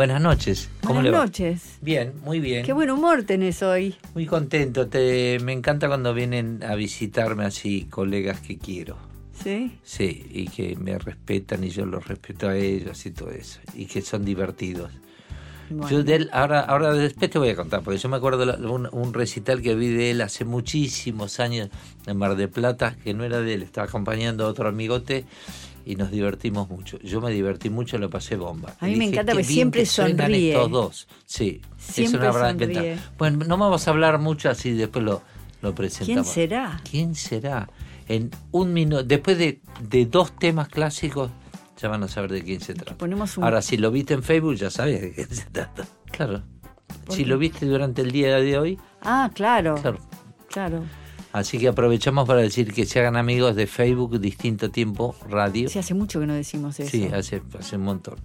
buenas noches. ¿Cómo Buenas le va? noches. Bien, muy bien. Qué buen humor tenés hoy. Muy contento. Te, me encanta cuando vienen a visitarme así colegas que quiero. ¿Sí? Sí, y que me respetan y yo los respeto a ellos y todo eso. Y que son divertidos. Bueno. Yo de él, ahora, ahora después te voy a contar, porque yo me acuerdo de un, un recital que vi de él hace muchísimos años en Mar de Plata, que no era de él, estaba acompañando a otro amigote y nos divertimos mucho. Yo me divertí mucho, lo pasé bomba. A mí Y me dije, encanta "Qué porque siempre que sonríe". estos dos. Sí, Siempre es una verdad sonríe. Bueno, no vamos a hablar mucho así, después lo, lo ¿Quién presentamos. será? ¿Quién será? En un minuto, después de, de dos temas clásicos, ya van a saber de quién se trata. Ponemos un... Ahora, si lo viste en Facebook, ya sabes de quién se trata. Claro. ¿Por Si qué? lo viste durante el día de hoy, Ah, claro, claro. claro. Así que aprovechamos para decir que se hagan amigos de Facebook Distinto Tiempo Radio. Sí, hace mucho que no decimos eso. Sí, hace, hace un montón.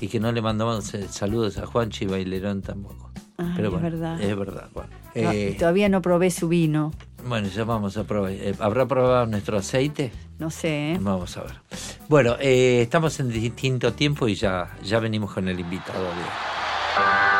Y que no le mandamos eh, saludos a Juanchi Bailerón tampoco. Ay, Pero es bueno, verdad. Es verdad, Juan. No, Eh, Todavía no probé su vino. bueno, ya vamos a probar. Eh, ¿Habrá probado nuestro aceite? No sé. ¿eh? Vamos a ver. Bueno, eh, estamos en distinto tiempo y ya, ya venimos con el invitado de hoy.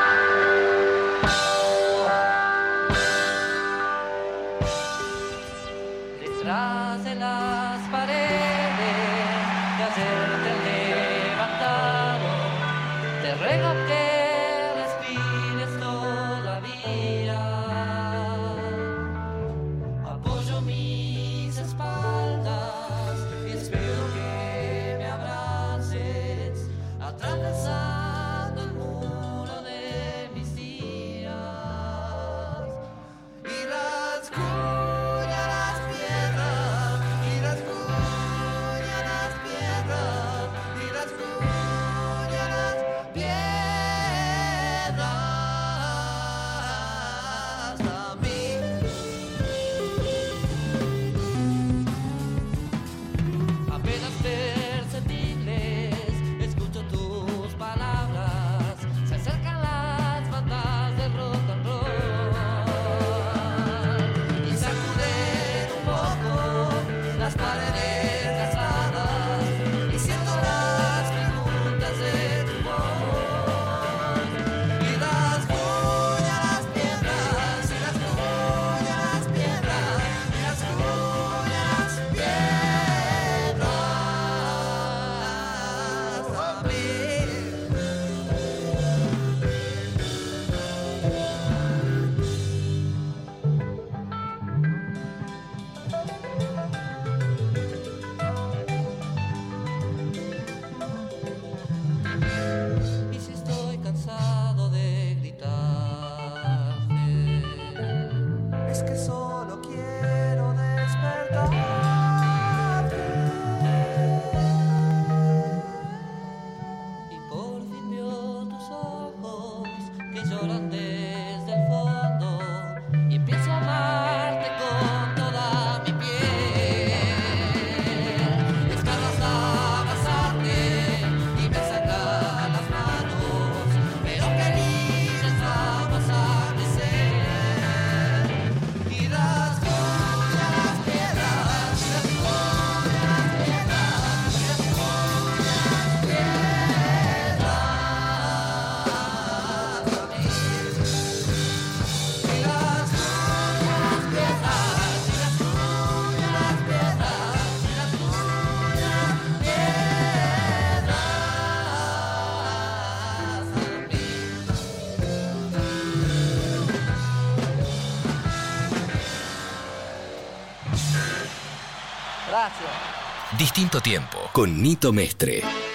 Distinto tiempo con Nito Mestre.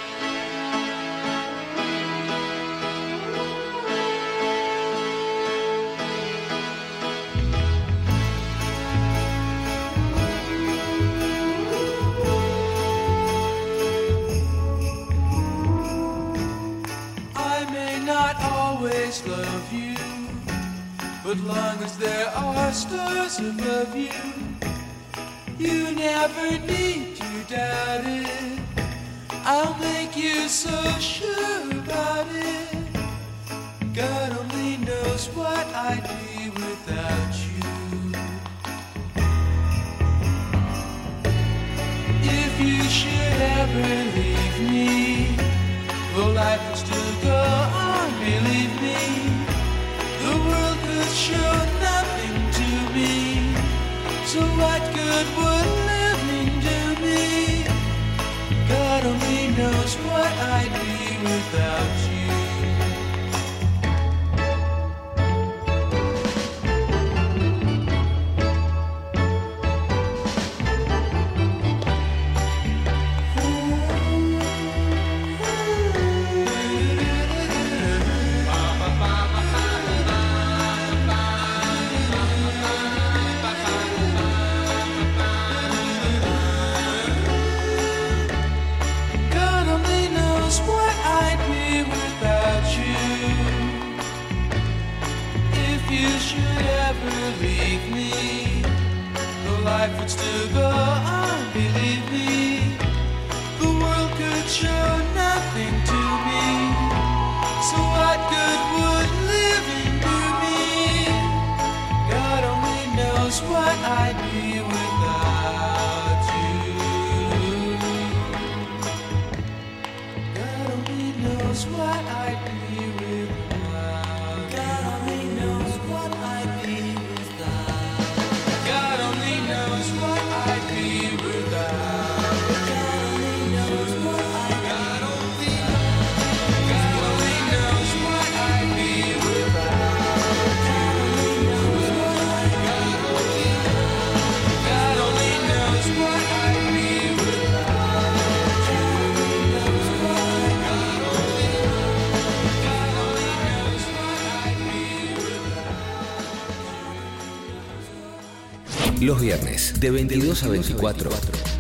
De 22 a 24,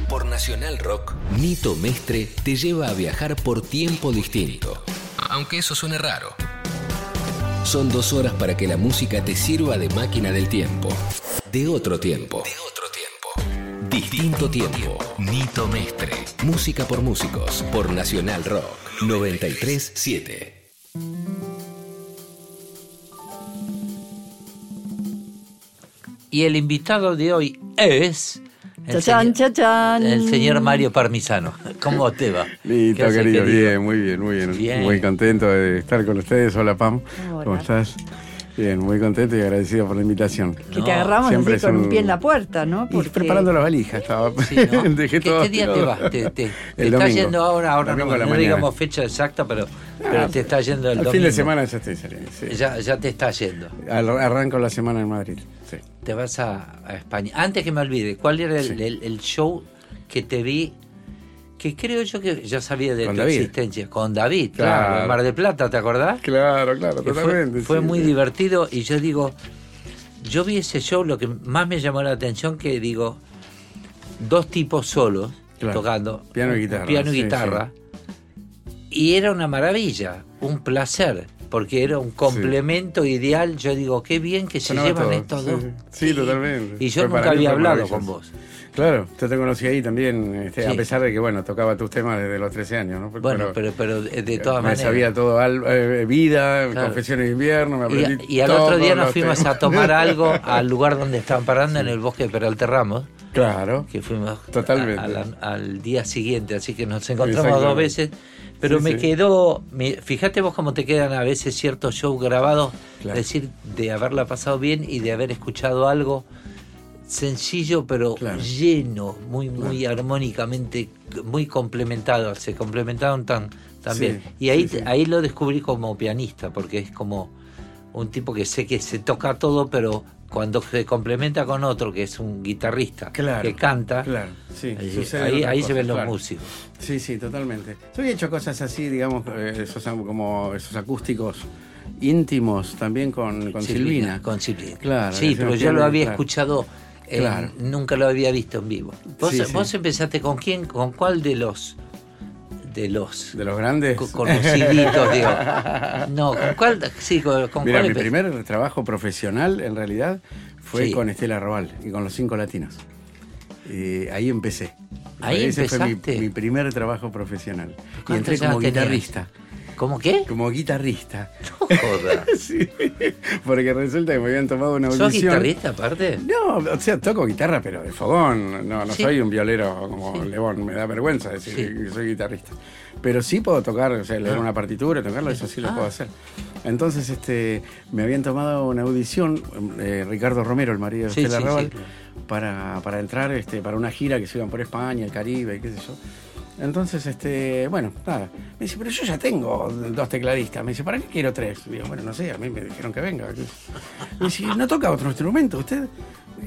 por Nacional Rock, Nito Mestre te lleva a viajar por tiempo distinto. Aunque eso suene raro. Son dos horas para que la música te sirva de máquina del tiempo. De otro tiempo. De otro tiempo. Distinto tiempo. Nito Mestre. Música por músicos. Por Nacional Rock. 937. Y el invitado de hoy es. El, Chachán, señor, chachán. el señor Mario Parmisano. ¿Cómo te va? Listo, ¿Qué hace, querido, bien, muy bien, muy bien, Bien. Muy contento de estar con ustedes. Hola, Pam. Hola. ¿Cómo estás? Bien, muy contento y agradecido por la invitación. Que No, te agarramos siempre así con un pie en la puerta, ¿no? Y preparando la valija estaba. Sí, ¿no? Dejé ¿Qué, todo qué día te vas? Te, te- te domingo. yendo ahora, ahora no, digamos fecha exacta, pero, pero Ah, te está yendo el Al domingo. fin de semana ya estoy saliendo. sí. Ya, ya te está yendo. Al- Arranco la semana en Madrid. Sí. Te vas a, a España. Antes que me olvide, ¿cuál era el, Sí. el- el show que te vi? Que creo yo que ya sabía de Con tu David. existencia. Con David, claro. Claro. Mar de Plata, ¿te acordás? Claro, claro, Que totalmente. fue sí, muy sí. divertido y yo digo, yo vi ese show, lo que más me llamó la atención que digo, dos tipos solos Claro. tocando Piano y guitarra, piano y sí, guitarra y era una maravilla, un placer. Porque era un complemento ideal. Yo digo, qué bien que se Sonaba llevan todo, estos dos. sí. Sí, totalmente. Y yo nunca había hablado con vos. Claro, yo te conocí ahí también, este, Sí. a pesar de que, bueno, tocaba tus temas desde los 13 años, ¿no? Bueno, pero, pero de, de todas me maneras. sabía todo, al- eh, vida, Claro. confesiones de invierno, me aprendí Y, y al otro día nos fuimos temas. a tomar algo al lugar donde estaban parando, en el bosque de Peralta Ramos, Claro, que fuimos Totalmente. a- a la- al día siguiente, así que nos encontramos dos veces. Pero Sí, me sí. quedó, me- fíjate vos cómo te quedan a veces ciertos shows grabados, Claro. decir, de haberla pasado bien y de haber escuchado algo sencillo pero Claro. lleno, muy muy armónicamente, muy complementado, se complementaron tan, Sí, bien. Y ahí, sí, sí. ahí lo descubrí como pianista, porque es como un tipo que sé que se toca todo, pero cuando se complementa con otro, que es un guitarrista, Claro, que canta, claro, sí, ahí, ahí- se ven los músicos. Sí, sí, totalmente. Yo he hecho cosas así, digamos, eh, esos, como esos acústicos íntimos también con, con Silvina. Con Silvina. Claro, Sí, pero yo lo había claro. eh, Claro. nunca lo había visto en vivo. ¿Vos, Sí, sí. vos empezaste con quién? ¿Con cuál de los de los De los grandes. co- conociditos, digo? No, ¿con cuál? Sí, con, con Mira, cuál mi primer trabajo profesional en realidad fue Sí. con Estela Robal y con los cinco latinos. Y ahí empecé. Ahí Ese fue mi, empezaste. mi primer trabajo profesional. Y ¿Cuántos entré como tenías? ¿Cómo qué? Como guitarrista. No joda. Sí, porque resulta que me habían tomado una ¿Sos audición. guitarrista aparte? No, o sea, toco guitarra, pero de fogón. No, no Sí. soy un violero como Sí. León, me da vergüenza decir que soy guitarrista. Pero sí puedo tocar, o sea, leer una partitura, tocarlo, eso sí lo Ah. puedo hacer. Entonces, este, me habían tomado una audición, eh, Ricardo Romero, el marido de Estela Raval, para, para entrar este, para una gira que se iban por España, el Caribe, qué sé yo. Entonces, este, bueno, nada. Me dice, pero yo ya tengo dos tecladistas. Me dice, ¿para qué quiero tres? Digo, bueno, no sé, a mí me dijeron que venga. Me dice, ¿no toca otro instrumento usted?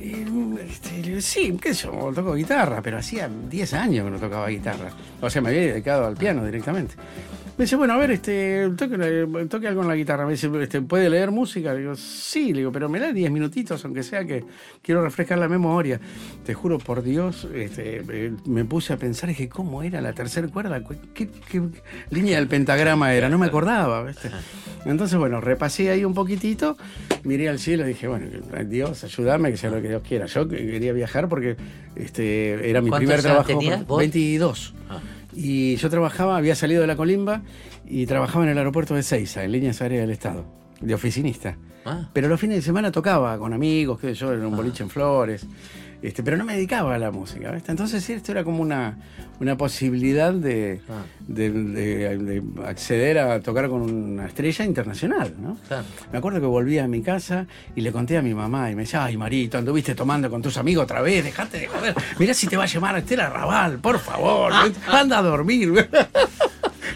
Y, este, sí, qué sé yo, toco guitarra, pero hacía 10 años que no tocaba guitarra. O sea, me había dedicado al piano directamente. Me dice, bueno, a ver, este, toque, toque algo en la guitarra. Me dice, este, ¿puede leer música? Le digo, sí, le digo, pero me da 10 minutitos, aunque sea que quiero refrescar la memoria. Te juro por Dios, este, eh, me puse a pensar, dije, ¿cómo era la tercera cuerda? ¿Qué, qué línea del pentagrama era? No me acordaba. ¿viste? Entonces, bueno, repasé ahí un poquitito, miré al cielo y dije, bueno, Dios, ayúdame, que sea lo que Dios quiera. Yo quería viajar porque este, era mi ¿Cuántos primer trabajo. tenías vos? 22. Ah. Y yo trabajaba, había salido de la colimba y trabajaba en el aeropuerto de Ceiza, en líneas aéreas del Estado, de oficinista. Ah. Pero los fines de semana tocaba con amigos, qué sé yo, en un boliche en Flores. Este, pero no me dedicaba a la música. ¿viste? Entonces esto era como una, una posibilidad de, Ah. de- de- de acceder a tocar con una estrella internacional. ¿no? Claro. Me acuerdo que volví a mi casa y le conté a mi mamá y me decía, ay Marito, anduviste tomando con tus amigos otra vez, dejate de joder, mirá si te va a llamar Estela Raval, por favor, anda a dormir.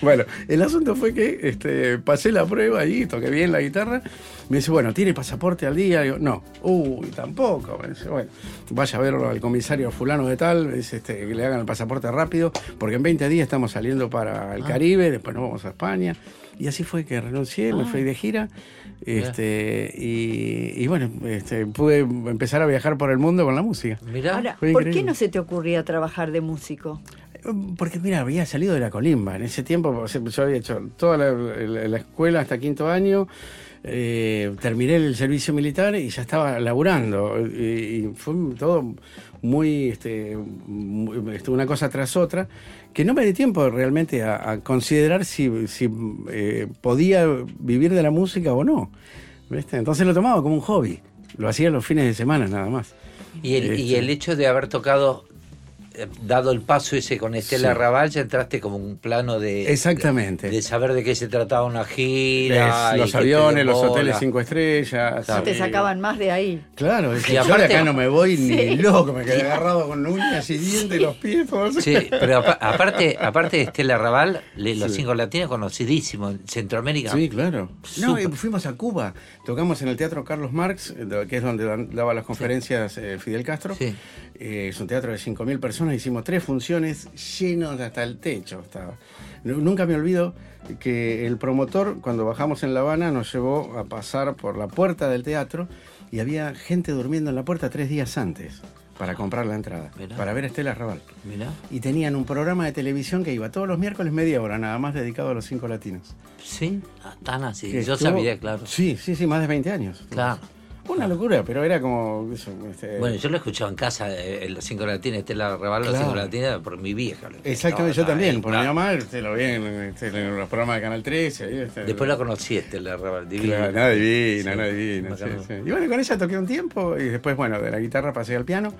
Bueno, el asunto fue que este, pasé la prueba ahí, toqué bien la guitarra. Me dice, bueno, ¿tiene pasaporte al día? Digo, no. Uy, tampoco. Me dice, bueno, vaya a verlo al comisario fulano de tal, me dice, este, que le hagan el pasaporte rápido, porque en 20 días estamos saliendo para el Caribe, después nos vamos a España. Y así fue que renuncié, me fui de gira. Este, y, y bueno, este, pude empezar a viajar por el mundo con la música. Mirá. Ahora, ¿por qué no se te ocurría trabajar de músico? Porque mira, había salido de la colimba. En ese tiempo yo había hecho toda la, la- la escuela hasta quinto año. eh, terminé el servicio militar y ya estaba laburando. Y, y fue todo muy, este, muy- este, una cosa tras otra, que no me di tiempo realmente a, a considerar si, si, eh, podía vivir de la música o no. ¿viste? Entonces lo tomaba como un hobby. Lo hacía los fines de semana nada más. Y el, y Este. el hecho de haber tocado, dado el paso ese con Estela Sí. Raval, ya entraste como un plano de. Exactamente. De, de saber de qué se trataba una gira. Es, los aviones, los hoteles cinco estrellas. Claro. Te eh, sacaban más de ahí. Claro, es que yo aparte- de acá no me voy ni Sí. loco, me quedé agarrado con uñas y dientes, los pies, todo eso. Sí, pero apa- aparte, aparte de Estela Raval, le- los Sí. cinco latinos conocidísimos en Centroamérica. Sí, claro. No, eh, fuimos a Cuba, tocamos en el Teatro Carlos Marx, eh, que es donde daba las conferencias eh, Fidel Castro. Sí. Eh, es un teatro de 5.000 personas, hicimos tres funciones llenos hasta el techo. Estaba. Nu- Nunca me olvido que el promotor, cuando bajamos en La Habana, nos llevó a pasar por la puerta del teatro y había gente durmiendo en la puerta tres días antes para comprar la entrada, Mirá. para ver a Estela Raval. Mirá. Y tenían un programa de televisión que iba todos los miércoles media hora, nada más dedicado a los cinco latinos. Sí, ah, tan así. Yo estuvo- sabía, claro. Sí, sí, sí, más de 20 años. Claro. Una locura, pero era como... eso, este, Bueno, yo lo escuchaba en casa, eh, en los cinco latinos, Estela los Claro. cinco latinos, por mi vieja. Exactamente, yo también. ahí, Por claro. mi mamá, este, lo vi en, este, en los programas de Canal 13. ahí, este, Después la conocí, Estela Raval, divina. Claro, nada divina, Sí, nada divina. sí, bacano. sí. Y bueno, con ella toqué un tiempo y después, bueno, de la guitarra pasé al piano.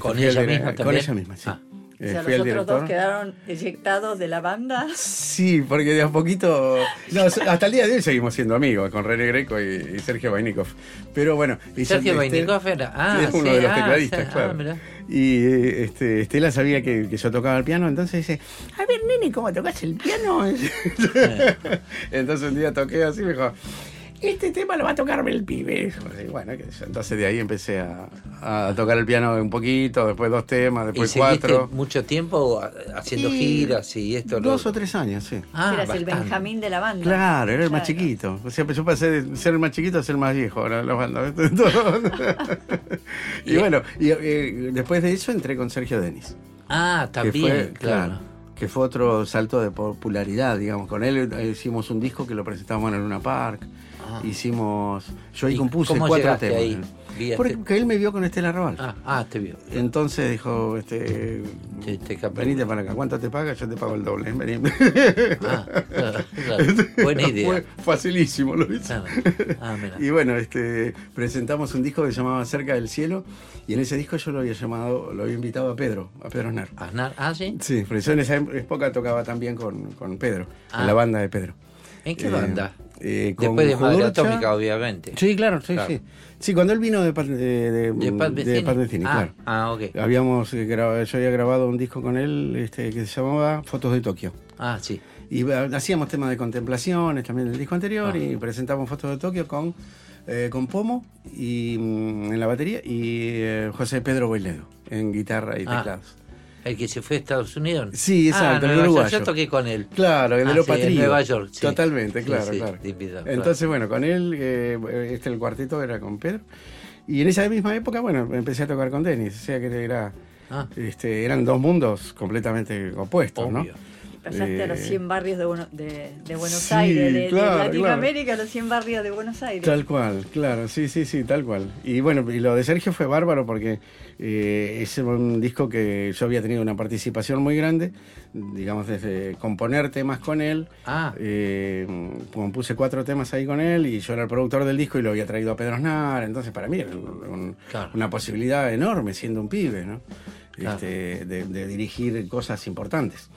¿Con fui al ella dire- misma Con ella misma, sí. Ah. O Eh, sea, fui los otros dos quedaron eyectados de la banda. Sí, porque de a poquito. no, hasta el día de hoy seguimos siendo amigos con René Greco y, y Sergio Vainikov. Pero bueno. y Sergio Vainikov era- ah, es uno sí, de los ah, tecladistas, sí, ah, claro. y eh, este, Estela sabía que, que yo tocaba el piano, entonces dice: A ver, nene, ¿cómo tocas el piano? entonces un día toqué así y me dijo. Este tema lo va a tocarme el pibe. Y bueno, entonces de ahí empecé a, a tocar el piano un poquito, después dos temas, ¿Y después seguiste cuatro. mucho tiempo haciendo Y giras y esto? lo- Dos o tres años, sí. Ah, Eras el. Benjamín de la banda. Claro, era el más Claro. chiquito. O sea, yo pasé de ser el más chiquito a ser el más viejo. Ahora la banda. y bueno, y, eh, después de eso entré con Sergio Denis. Ah, Que también, fue, claro. Que fue otro salto de popularidad, digamos. Con él eh, hicimos un disco que lo presentamos en Luna Park. Ah. Hicimos. Yo ahí ¿Y compuse cómo cuatro temas. ahí? Vía Porque este- él me vio con Estela Raval. Ah, ah, te vio. Entonces dijo, este, Sí, te capé. venite para acá, ¿cuánto te pagas? Yo te pago el doble. Vení. Ah, claro, claro. Buena idea. Fue facilísimo, lo hizo. Claro. Ah, mira. Y bueno, este, presentamos un disco que se llamaba Cerca del Cielo y en ese disco yo lo había llamado, lo había invitado a Pedro, a Pedro Aznar. Aznar, ah, sí. Sí, porque yo en esa época tocaba también con, con Pedro, Ah. en la banda de Pedro. ¿En qué Eh, banda? Eh, con Después de Madre Jodorcha. Atómica, obviamente. Sí, claro, sí, Claro. sí. Sí, cuando él vino de, de, de, De Pat Metheny. Pat Metheny, ah, claro. ah, ok. Habíamos eh, grabado, yo había grabado un disco con él este, que se llamaba Fotos de Tokio. Ah, sí. Y eh, hacíamos temas de contemplaciones también del disco anterior Ah. y presentamos Fotos de Tokio con, eh, con Pomo y, mm, en la batería y eh, José Pedro Boiledo en guitarra y Ah. El que se fue a Estados Unidos. Sí, exacto, ah, el uruguayo. Yo toqué con él. Claro, el de Ah, los sí, en. Nueva York, sí. Totalmente, claro, sí, claro. de. Entonces, bueno, con él, eh, este el cuarteto era con Pedro. Y en esa misma época, bueno, empecé a tocar con Denis. O sea que era, Ah, este, eran dos mundos completamente opuestos, ¿no? Pasaste a los Eh, 100 barrios de, Bueno- de, de Buenos Sí, Aires, de, de claro, Latinoamérica a los 100 barrios de Buenos Aires. Tal cual, claro, sí, sí, sí, tal cual. Y bueno, y lo de Sergio fue bárbaro porque eh, es un disco que yo había tenido una participación muy grande, digamos, desde componer temas con él. Ah, Eh, compuse cuatro temas ahí con él y yo era el productor del disco y lo había traído a Pedro Aznar, entonces para mí era un- un- Claro. una posibilidad enorme siendo un pibe, ¿no? Claro. Este, de, de dirigir cosas importantes.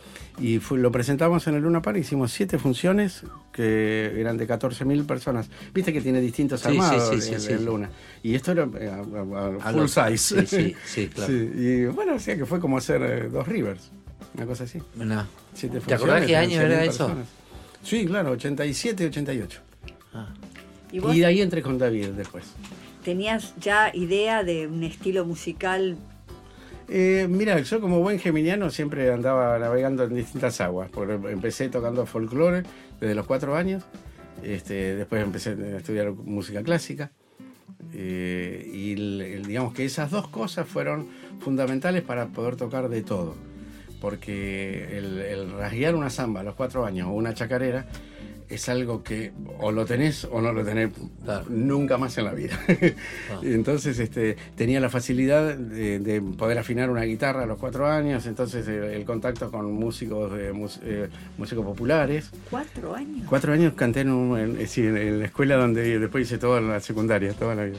Y fue- lo presentamos en el Luna Park, hicimos siete funciones que eran de 14.000 personas. Viste que tiene distintos Sí, sí, armados sí, sí. el Luna. Y esto era eh, a- a- full size. sí, sí, sí, claro. Sí, Y bueno, o sea que fue como hacer eh, dos Rivers, una cosa así. no. Siete ¿Te acordás funciones, qué año 11.000 era eso? personas. Sí, claro, 87, 88. Ah. ¿Y vos Y de ahí entré con David después. tenías ya idea de un estilo musical? Eh, mira, yo como buen geminiano siempre andaba navegando en distintas aguas. Porque empecé tocando folclore desde los cuatro años. Este, después empecé a estudiar música clásica. Eh, y el- el- digamos que esas dos cosas fueron fundamentales para poder tocar de todo. Porque el, el rasguear una samba a los cuatro años o una chacarera es algo que o lo tenés o no lo tenés Claro. nunca más en la vida. Y entonces este, tenía la facilidad de, de poder afinar una guitarra a los cuatro años, entonces eh, el contacto con músicos, de mus- eh, músicos populares. ¿Cuatro años? Cuatro años canté en, un- en- sí, en- en la escuela donde después hice toda la secundaria, toda la vida.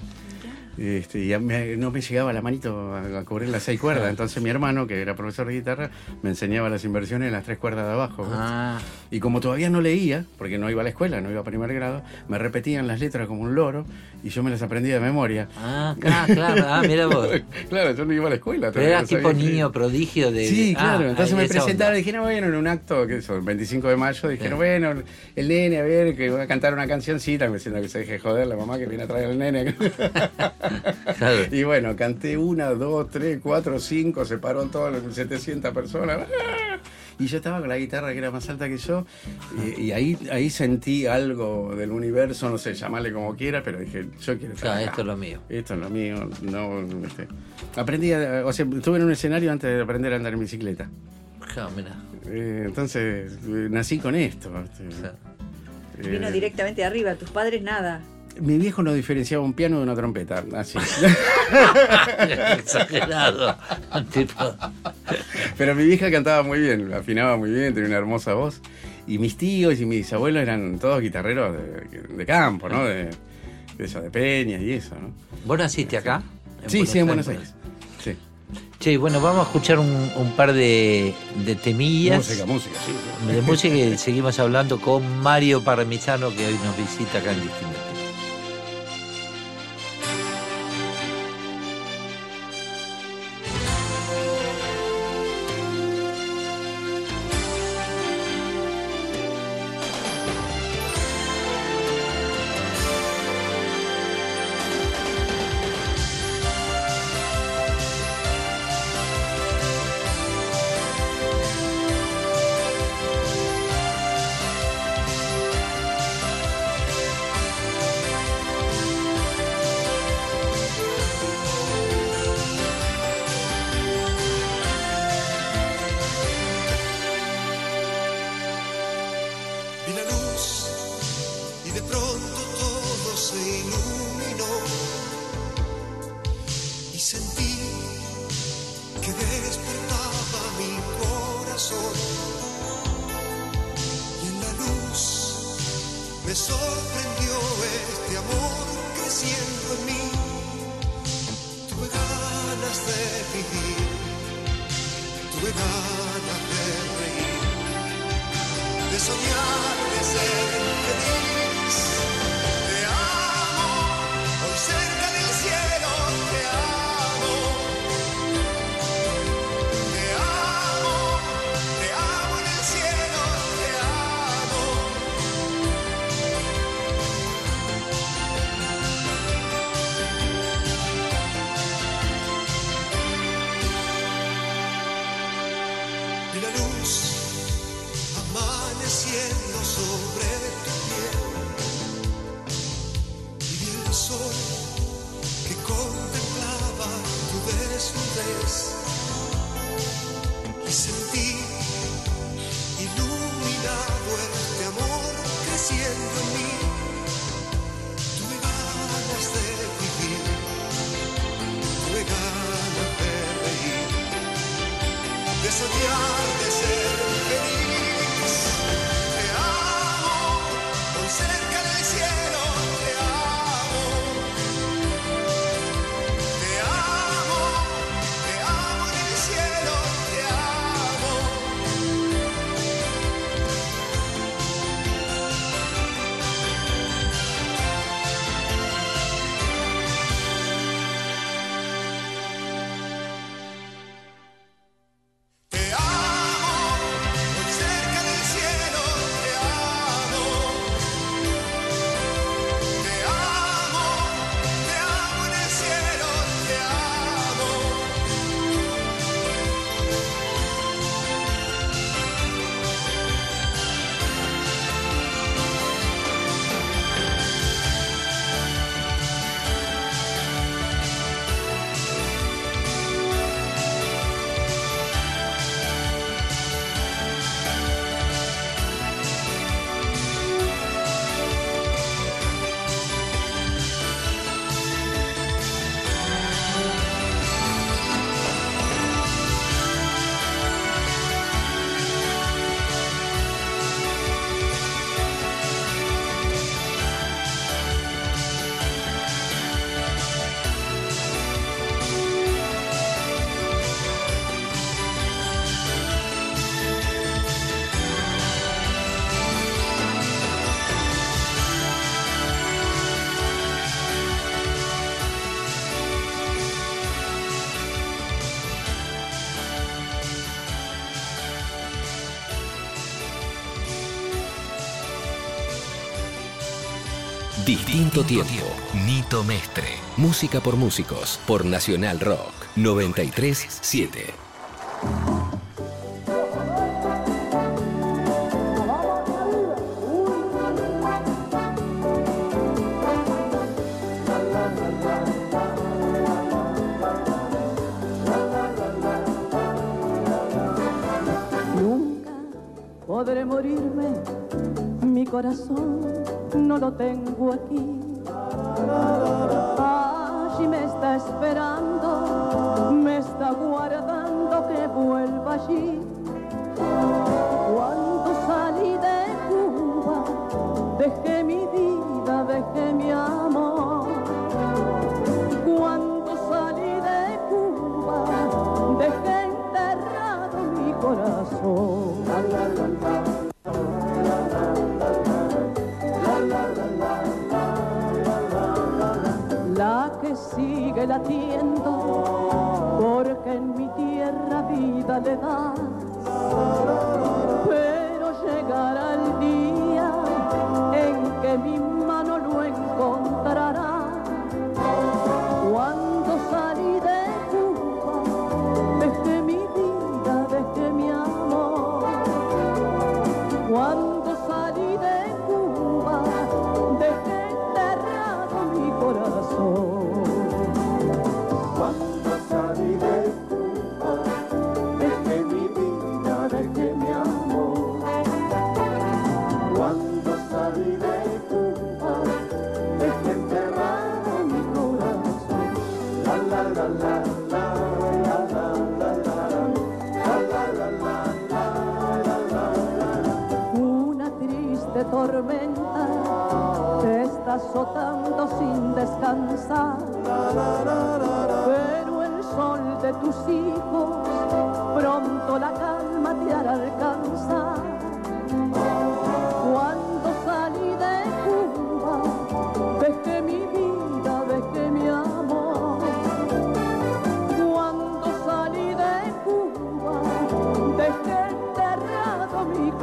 Este, y no me llegaba la manito a, a cubrir las seis cuerdas, entonces mi hermano, que era profesor de guitarra, me enseñaba las inversiones en las tres cuerdas de abajo. Ah, Y como todavía no leía, porque no iba a la escuela, no iba a primer grado, me repetían las letras como un loro y yo me las aprendía de memoria. ah, ah, claro. Ah, mira vos. claro, yo no iba a la escuela. Pero todavía era no tipo niño prodigio de. Sí, ah, claro. Entonces me presentaron, dijeron, bueno, en un acto, que eso, el 25 de mayo, dijeron, bueno, el nene, a ver, que va a cantar una cancioncita, me diciendo que se deje joder la mamá que viene a traer al nene. Claro. y bueno, canté una, dos, tres, cuatro, cinco, se paró todo, 700 personas. Y yo estaba con la guitarra que era más alta que yo, y, y ahí, ahí sentí algo del universo, no sé, llamarle como quiera, pero dije, yo quiero estar Claro, acá. esto es lo mío. Esto es lo mío, no, este, aprendí, a- o sea, estuve en un escenario antes de aprender a andar en bicicleta. Claro, mira. Eh, entonces, eh, nací con esto. este, Claro. Vino eh, directamente de arriba, tus padres nada. Mi viejo no diferenciaba un piano de una trompeta, así. Exagerado. tipo, Pero mi vieja cantaba muy bien, afinaba muy bien, tenía una hermosa voz. Y mis tíos y mis abuelos eran todos guitarreros de, de campo, ¿no? De, de eso, de peñas y eso, ¿no? ¿Vos naciste acá? Sí, sí, en Buenos Aires. Sí. Che, bueno, vamos a escuchar un, un par de, de temillas. Música, música, sí. sí. De música y seguimos hablando con Mario Parmesano que hoy nos visita acá en Distinto. distinto tiempo. Nito Mestre. Música por músicos por Nacional Rock 937.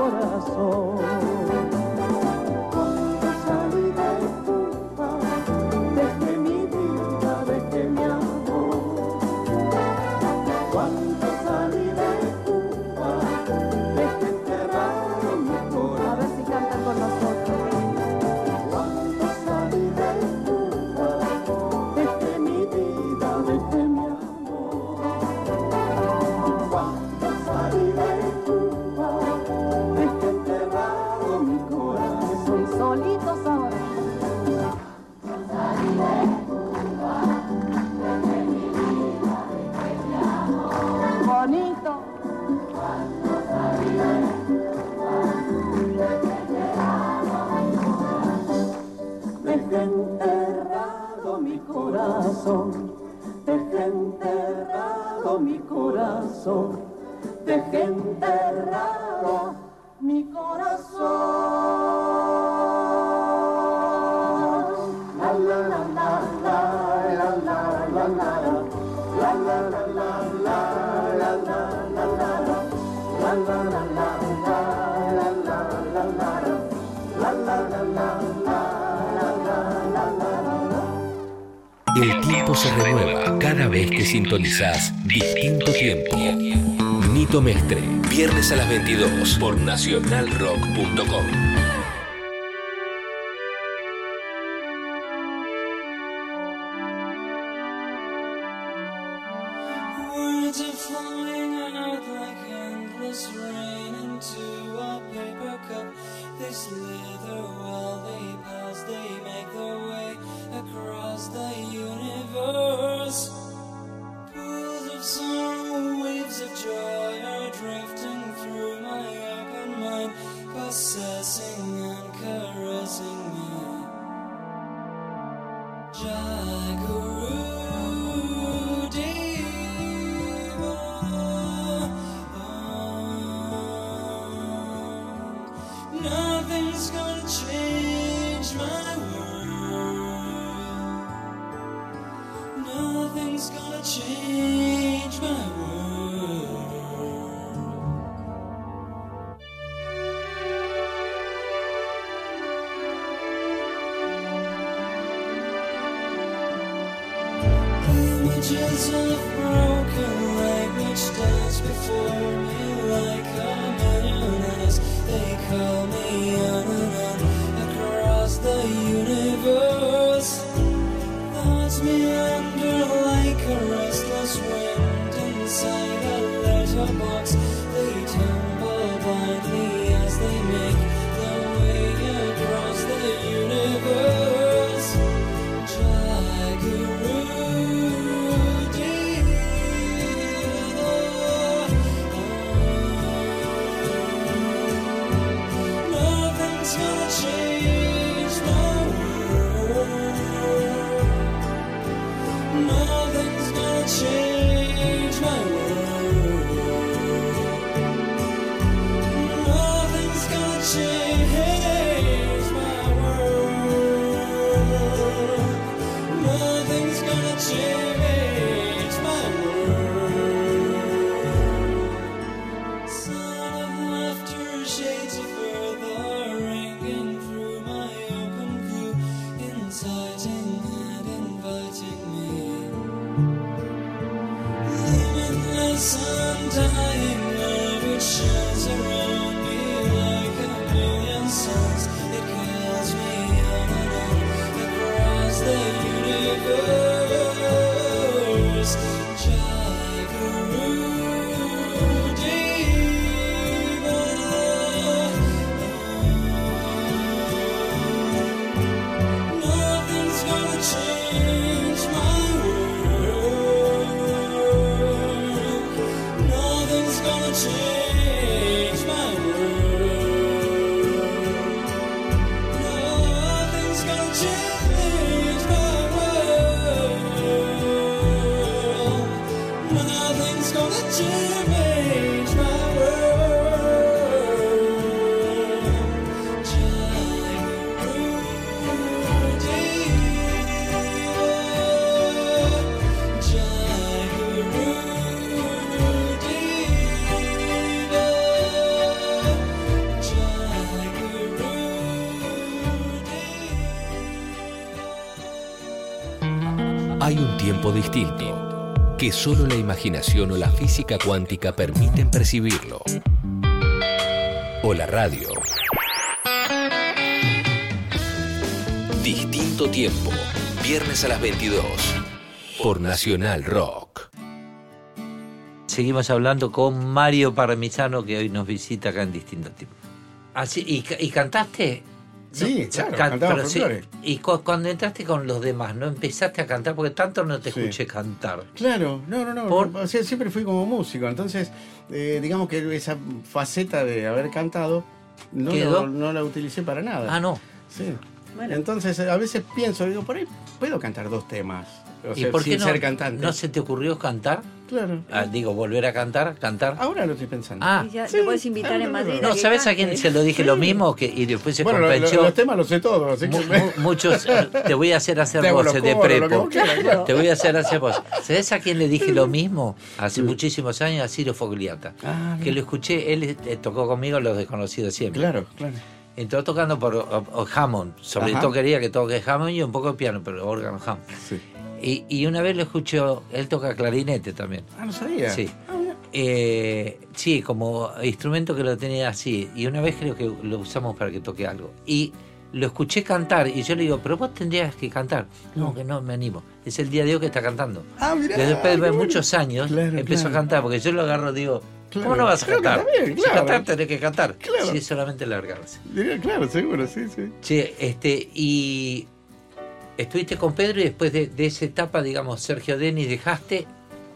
corazón. Distinto Tiempo. Nito Mestre, viernes a las 22 por nacionalrock.com. tiempo distinto que solo la imaginación o la física cuántica permiten percibirlo. O la radio. Distinto tiempo. Viernes a las 22. Por Nacional Rock. Seguimos hablando con Mario Parmisano, que hoy nos visita acá en distinto tiempo. Ca- y cantaste? Sí, claro, Can- cantaba pero sí, y cu- cuando entraste con los demás, ¿no empezaste a cantar? Porque tanto no te Sí. escuché cantar. Claro, no, no, no. Por- O sea, siempre fui como músico. Entonces, eh, digamos que esa faceta de haber cantado no, no la utilicé para nada. Ah, no. Sí. Bueno. Entonces, a veces pienso, digo, por ahí puedo cantar dos temas. O ¿Y sea, por qué sin no, ser cantante. no se te ocurrió cantar? Claro. Ah, digo, volver a cantar, cantar. Ahora lo estoy pensando. Ah, Y ya Sí, lo puedes invitar claro, en Madrid. no, ¿sabes a quién se lo dije lo mismo? Que, y después se bueno, lo- lo- convenció. los temas los sé todos, así que... mu- muchos, te voy a hacer hacer voces de prepo. quieras, claro. Te voy a hacer hacer voces. ¿Sabes a quién le dije lo mismo? Hace muchísimos años a Ciro Fogliata. Ah, que lo escuché, él eh, tocó conmigo los desconocidos siempre. Claro, claro. Entró tocando por o- o Hammond. Sobre Ajá. todo quería que toque Hammond y un poco de piano, pero órgano Hammond. Sí. Y, y una vez lo escuchó, él toca clarinete también. Ah, no sabía. Sí. Ah. Eh, sí, como instrumento que lo tenía así. Y una vez creo que lo usamos para que toque algo. Y lo escuché cantar y yo le digo, pero vos tendrías que cantar. No, que no me animo. Es el día de hoy que está cantando. Ah, mirá, después de muchos años Claro, empezó claro. a cantar, porque yo lo agarro digo, Claro. ¿cómo no vas a cantar? también, Si claro. cantar tenés que cantar. Claro. Sí, es solamente largarse. Diría, claro, seguro, sí, sí. Che, este, y estuviste con Pedro y después de, de esa etapa, digamos, Sergio Denis dejaste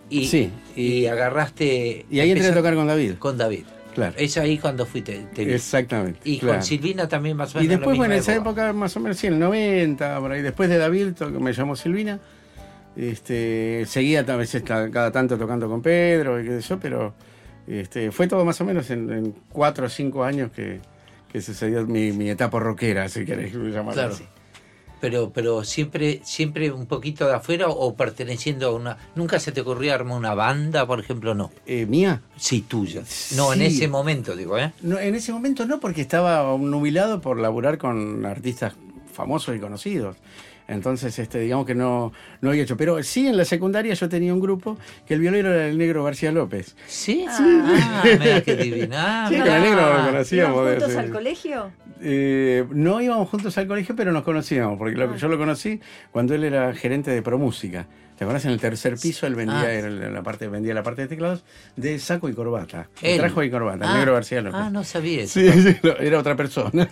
y, Sí, y, y- agarraste. Y ahí entré a tocar con David. con David. Claro. Es ahí cuando fuiste. te. Exactamente. y claro. con Silvina también más o menos. Y después, bueno, en esa época, más o menos, sí, en el 90, por ahí, después de David, me llamó Silvina. Este, seguía a veces ca- cada tanto tocando con Pedro y qué sé yo, pero este, fue todo más o menos en, en cuatro o cinco años que, que sucedió mi, mi etapa rockera, si querés llamarlo Claro. así. Pero, pero siempre, siempre un poquito de afuera o perteneciendo a una. ¿Nunca se te ocurrió armar una banda, por ejemplo? No. Eh, ¿Mía? Sí, tuya. No, en ese momento, digo, ¿eh? No, en ese momento no, porque estaba nubilado por laburar con artistas famosos y conocidos. Entonces, este, digamos que no, no había hecho. Pero sí, en la secundaria yo tenía un grupo que el violero era el negro García López. Sí, Ah, mira qué divina. Ah, Sí, con el negro lo ¿Iban conocíamos. de juntos ese- al colegio? Eh, no íbamos juntos al colegio, pero nos conocíamos, porque lo- yo lo conocí cuando él era gerente de Promúsica. ¿Te acuerdas? En el tercer piso él vendía, Ah. era la parte, vendía la parte de teclados de saco y corbata. Trajo y corbata, el Ah, negro García López. Ah, no sabía eso. Sí, sí, no, era otra persona.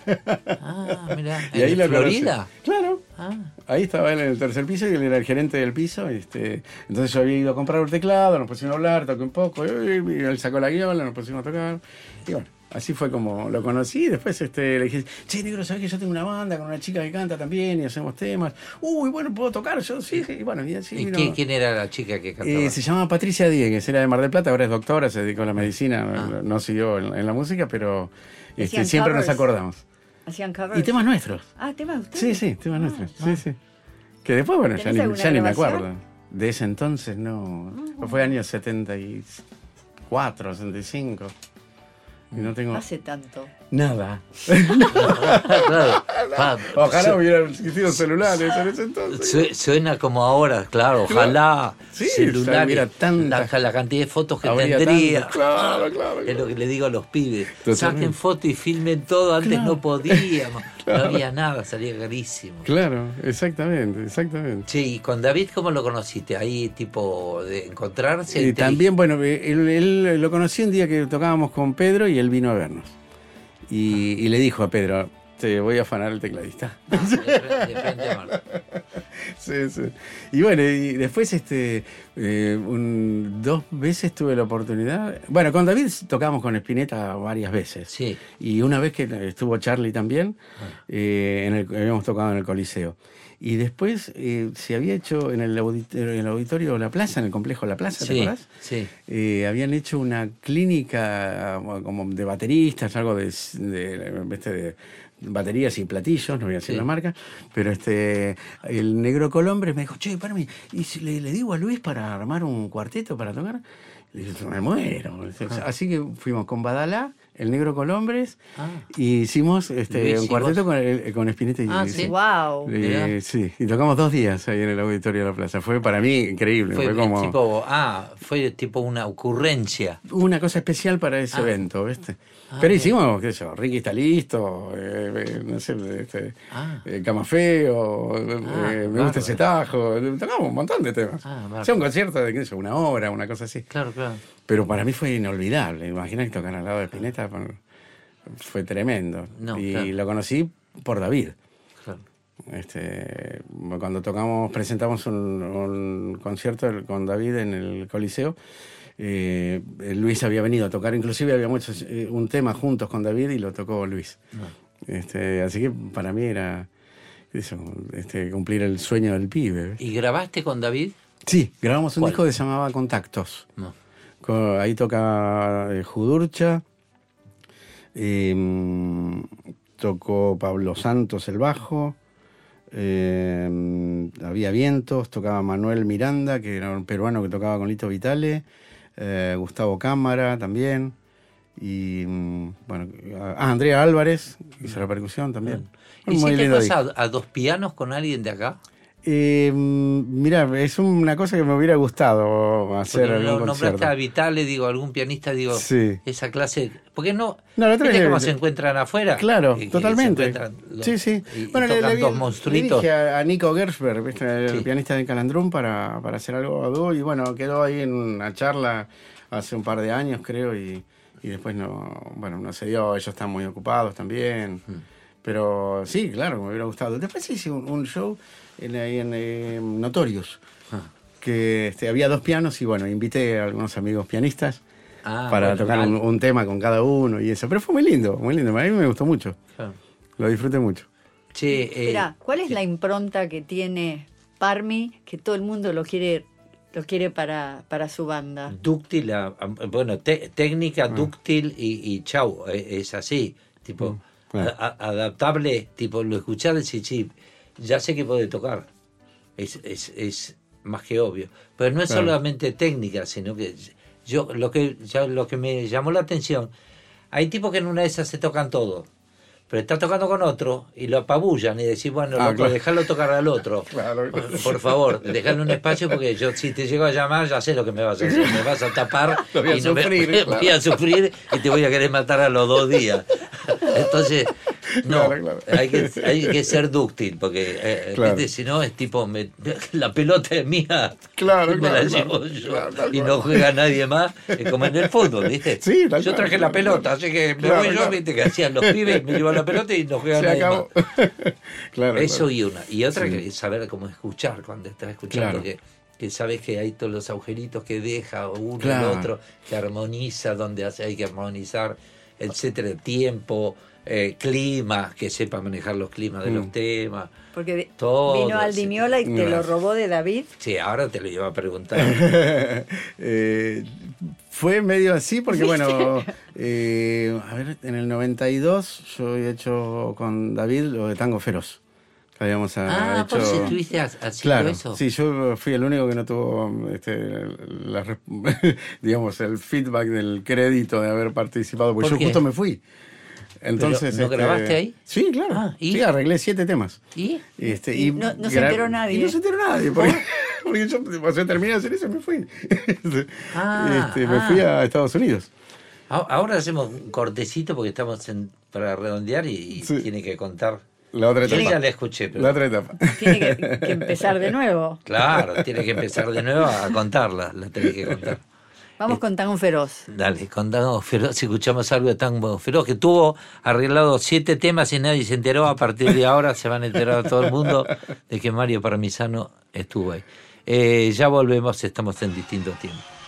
Ah, mira. Y ahí ¿En Florida? conocí. Claro. Ah, Ahí estaba él en el tercer piso y él era el gerente del piso. Este, entonces yo había ido a comprar un teclado, nos pusimos a hablar, toqué un poco, y, y él sacó la guiola, nos pusimos a tocar. Y bueno, así fue como lo conocí. Y después este, le dije, che, negro, ¿sabes que yo tengo una banda con una chica que canta también y hacemos temas? Uy, bueno, ¿puedo tocar? Yo sí, sí. Y bueno, y así ¿Y vino. quién, quién era la chica que cantaba? Eh, se llama Patricia Diegues, era de Mar del Plata, ahora es doctora, se dedicó a la medicina, Ah. no siguió en, en la música, pero este, siempre nos acordamos. ¿Hacían covers? Y temas nuestros. Ah, temas de ustedes. Sí, sí, temas Ah, nuestros. Sí, sí. Que después, bueno, ya ¿Tenés ni, ya ni me acuerdo. De ese entonces, no. Fue año 74, 75. Y no tengo Hace tanto. Nada. claro. Pa- Ojalá hubiera existido celulares en ese entonces. su- suena como ahora, claro. Ojalá Sí, celulares, tanta- la, la cantidad de fotos que tendría. tanto. Claro, claro. Es lo que le digo a los pibes. Saquen fotos y filmen todo. Antes no podíamos. No había nada, salía carísimo. Claro, exactamente, exactamente. Sí, y con David, ¿cómo lo conociste? Ahí, tipo, de encontrarse. Y también, bueno, él, él lo conocí un día que tocábamos con Pedro y él vino a vernos. Y, y le dijo a Pedro, te voy a afanar el tecladista. "Ah, de frente- de frente a Marta". Sí, sí. Y bueno, y después este eh, un- dos veces tuve la oportunidad. Bueno, con David tocamos con Spinetta varias veces. Sí. Y una vez que estuvo Charlie también, eh, en el, habíamos tocado en el Coliseo. Y después eh, se había hecho en el, auditorio, en el auditorio La Plaza, en el complejo La Plaza, ¿te Sí, acordás? sí. Eh, habían hecho una clínica como de bateristas, algo de, de, este, de baterías y platillos, no voy a decir Sí. la marca, pero este el negro Colombre me dijo, che, para mí, ¿y si le, le digo a Luis para armar un cuarteto para tocar? Le dije, me muero. Así que fuimos con Badalá, el negro Colombres, Ah. y hicimos este, Luis un cuarteto con, el- con Spinetta y Ah, sí. Wow. Eh, sí, y tocamos dos días ahí en el auditorio de la plaza. Fue para mí increíble. Fue, Fue, como tipo, ah, fue tipo una ocurrencia. una cosa especial para ese Ah. evento, ¿viste? Ah, Pero hicimos, qué sé yo, Ricky está listo, eh, eh, no sé, este, Ah. eh, Cama Feo, eh, Ah, me gusta ese tajo, tocamos un montón de temas. Ah, o sea, un concierto de, qué sé una hora, una cosa así. Claro, claro. Pero para mí fue inolvidable. Imagina que tocar al lado de Spinetta fue- fue tremendo. No, y claro. lo conocí por David. claro. Este, cuando tocamos, presentamos un, un concierto con David en el Coliseo. Eh, Luis había venido a tocar, inclusive habíamos hecho eh, un tema juntos con David y lo tocó Luis. Este, así que para mí era eso, este, cumplir el sueño del pibe. ¿Y grabaste con David? Sí, grabamos un ¿Cuál? disco que se llamaba Contactos. No. Ahí toca eh, Judurcha, eh, mm, tocó Pablo Santos el bajo, eh, había vientos, tocaba Manuel Miranda, que era un peruano que tocaba con Lito Vitale, eh, Gustavo Cámara también, y mm, bueno, ah, Andrea Álvarez hizo la percusión también. ¿Y si te a, a dos pianos con alguien de acá? Eh, mira, es una cosa que me hubiera gustado hacer Porque algún lo nombraste concierto. a Vitale, digo, algún pianista, digo, Sí. esa clase. Porque no. No, la otra ¿Viste vez- cómo se encuentran afuera? Claro, que totalmente. los- sí, sí. Y, y le- le, dos le monstruitos. dije a, a Nico Gersberg, ¿viste? el Sí. pianista de Calandrún, para, para hacer algo a dúo. Y bueno, quedó ahí en una charla hace un par de años, creo, y, y después no, bueno, no se dio. Ellos están muy ocupados también. Mm. Pero sí, claro, me hubiera gustado. Después hice un, un show en, ahí en eh, Notorious, Ah. que este, había dos pianos y bueno, invité a algunos amigos pianistas Ah, para bueno, tocar un, un tema con cada uno y eso. Pero fue muy lindo, muy lindo. A mí me gustó mucho. Claro. Lo disfruté mucho. Che, eh, Espera, ¿cuál es la impronta que tiene Parmi que todo el mundo lo quiere lo quiere para, para su banda? dúctil, a- a- bueno, te- técnica, Ah. dúctil y, y chau, eh, es así, tipo, Claro. a- a- adaptable, tipo, lo escuchás decís, sí, ya sé que puede tocar, es, es, es más que obvio, pero no es Claro. solamente técnica, sino que yo, lo que, ya, lo que me llamó la atención, hay tipos que en una de esas se tocan todo, pero está tocando con otro y lo apabullan y decís, bueno, Ah, loco, claro. dejarlo tocar al otro. Claro. Por, por favor, dejarle un espacio porque yo si te llego a llamar ya sé lo que me vas a hacer. Me vas a tapar Lo voy a y no me- sufrir, voy, a sufrir y te voy a querer matar a los dos días. Entonces, no, Claro, claro. Hay, que, hay que ser dúctil porque eh, Claro. ¿viste? si no es tipo, me- la pelota es mía, Claro, me la claro, llevo claro. yo Claro, y no juega nadie más, es como en el fútbol, ¿viste? Sí, yo traje la claro, pelota, claro. así que me Claro, voy yo, claro. viste que hacían los pibes, me llevan la pelota y no juega Se nadie acabó. más. claro. Eso claro. y una. Y otra Sí. que es saber cómo escuchar cuando estás escuchando, Claro. que, que sabes que hay todos los agujeritos que deja uno y Claro. el otro, que armoniza donde hay que armonizar, etcétera, tiempo, eh, clima, que sepa manejar los climas de Mm. los temas. Porque de- Todo, vino Aldi sí. Miola y te lo Gracias. robó de David. Sí, ahora te lo iba a preguntar. Eh, fue medio así porque, bueno, eh, a ver, en el 92 yo había hecho con David lo de Tango Feroz. Habíamos ah, ah, hecho... vos estuviste ha- haciendo Claro, eso. sí, yo fui el único que no tuvo, este, la digamos, el feedback del crédito de haber participado, porque ¿Por yo qué? justo me fui. Entonces, ¿no este, grabaste ahí? Sí, claro. Ah, ¿y? Sí, arreglé siete temas. ¿Y? Este, Y y no- no se enteró nadie. Y no se enteró nadie, porque, porque yo o sea, terminé de hacer eso y me fui. Ah, Este, me ah. fui a Estados Unidos. Ahora hacemos un cortecito porque estamos en- para redondear y, y Sí. tiene que contar. La otra Yo etapa. ya la escuché, pero La otra etapa. Tiene que, que empezar de nuevo. Claro, tiene que empezar de nuevo a contarla, la tiene que contar. Vamos con Tango Feroz. Dale, con Tango Feroz, si escuchamos algo de Tango Feroz, que tuvo arreglado siete temas y nadie se enteró, a partir de ahora se van a enterar todo el mundo de que Mario Parmisano estuvo ahí. Eh, ya volvemos, estamos en distintos tiempos.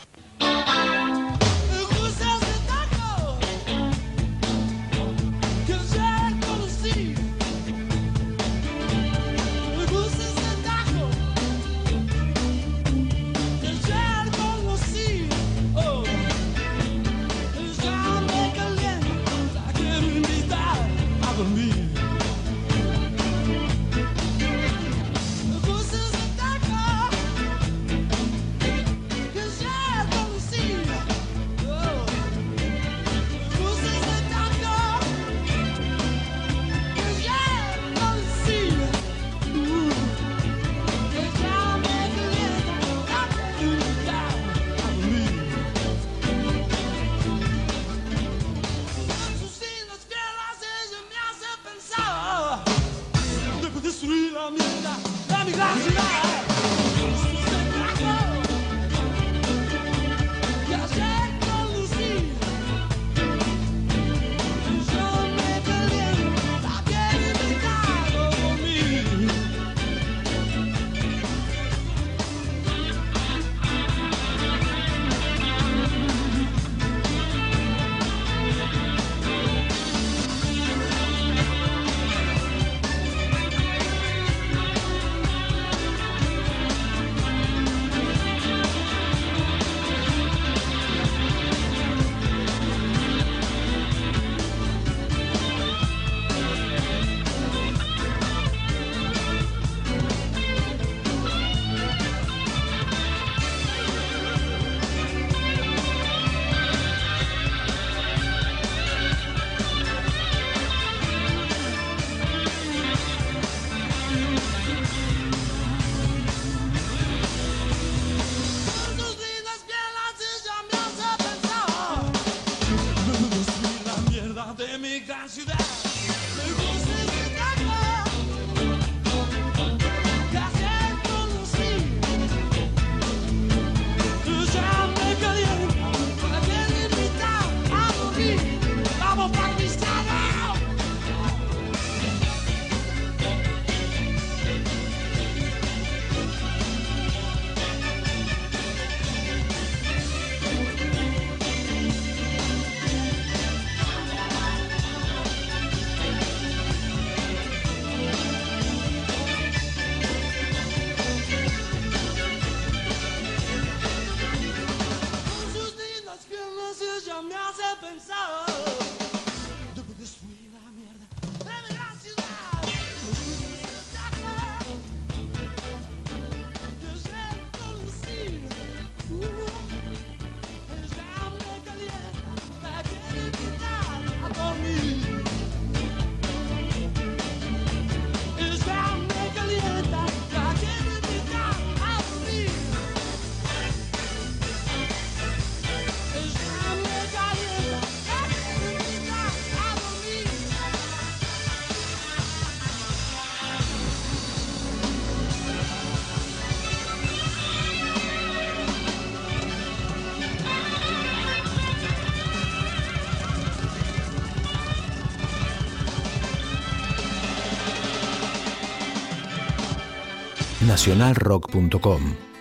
nacionalrock.com.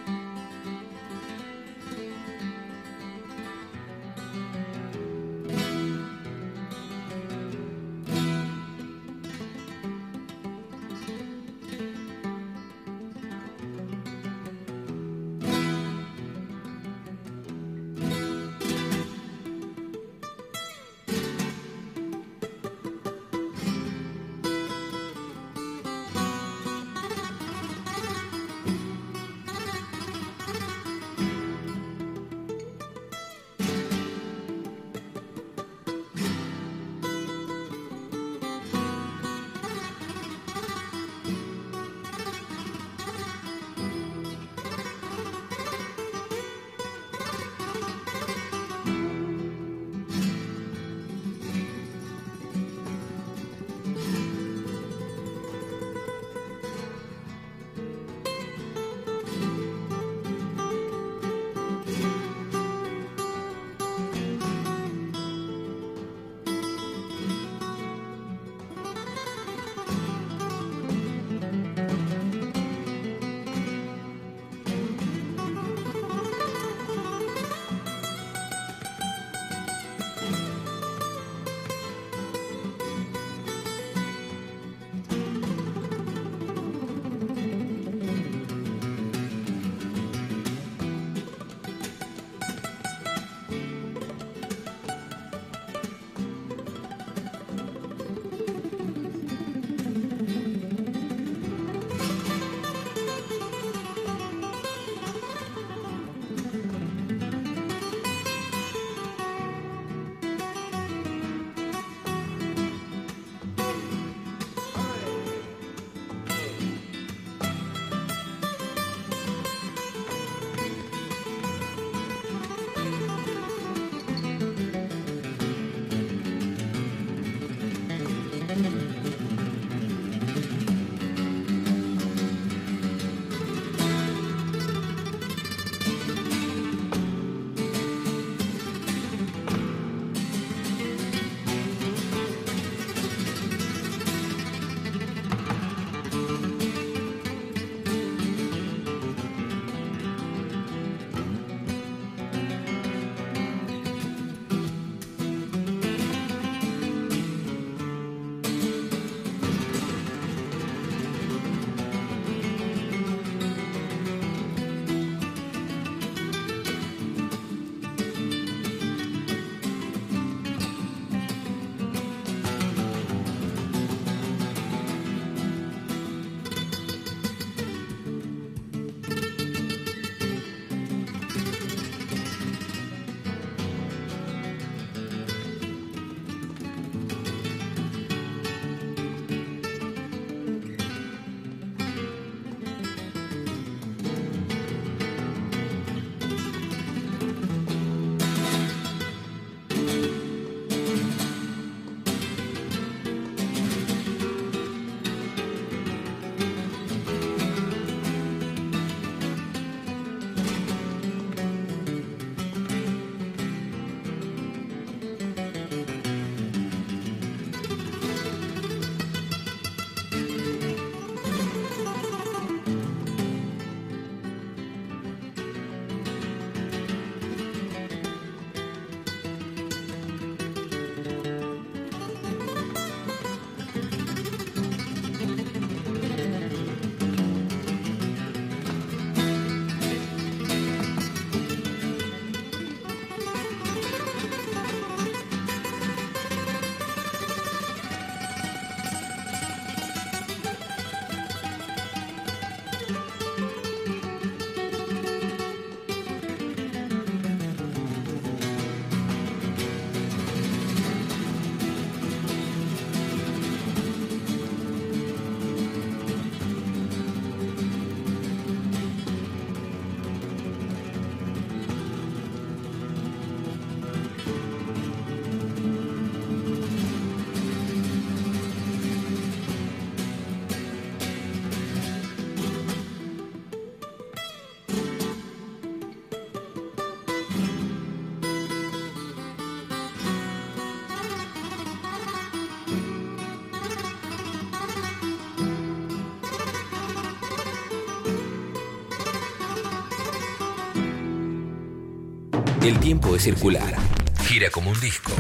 El tiempo es circular. Gira como un disco.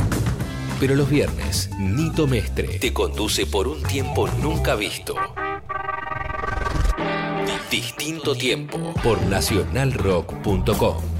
Pero los viernes, Nito Mestre te conduce por un tiempo nunca visto. Distinto tiempo por nacionalrock.com.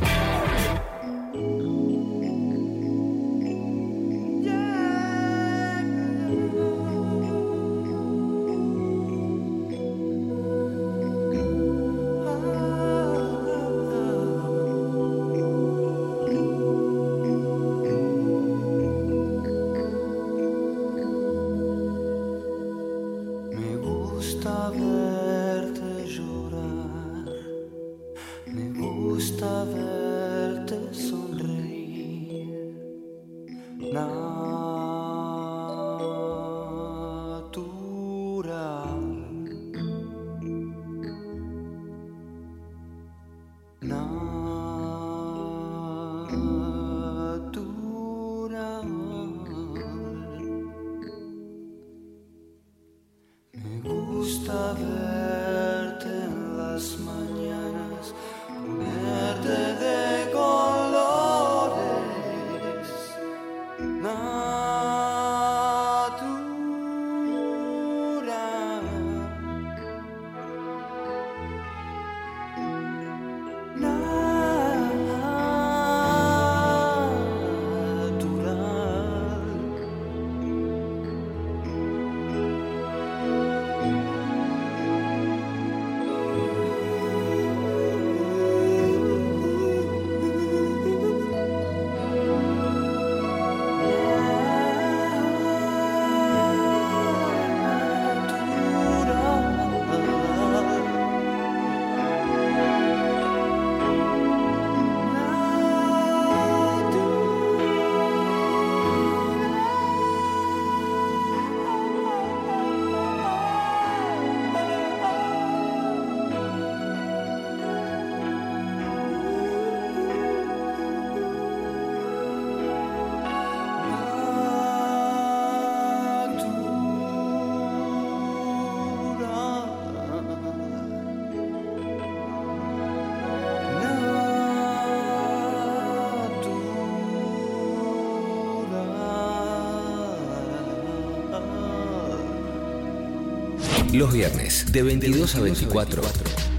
Los viernes, de 22 a 24,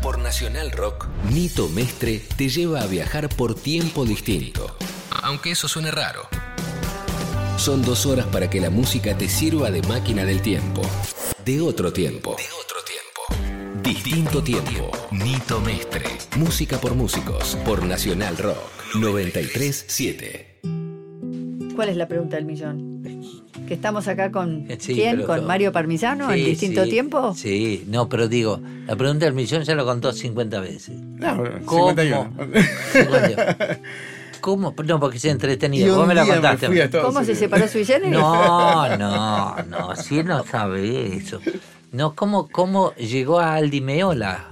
por Nacional Rock, Nito Mestre te lleva a viajar por tiempo distinto. Aunque eso suene raro. Son dos horas para que la música te sirva de máquina del tiempo. De otro tiempo. De otro tiempo. Distinto tiempo. Nito Mestre. Música por músicos. Por Nacional Rock. 937. ¿Cuál es la pregunta del millón? ¿Que estamos acá con Sí, quién? ¿Con todo. Mario Parmisano en distinto sí, tiempo? Sí, no, pero digo, la pregunta del millón ya lo contó 50 veces. No, ¿Cómo? 51. 51. ¿Cómo? No, porque es entretenido. Vos me la contaste. Estados ¿Cómo se separó Generis? No, no, no, si él no sabe eso. No, ¿cómo, cómo llegó a Aldi Meola?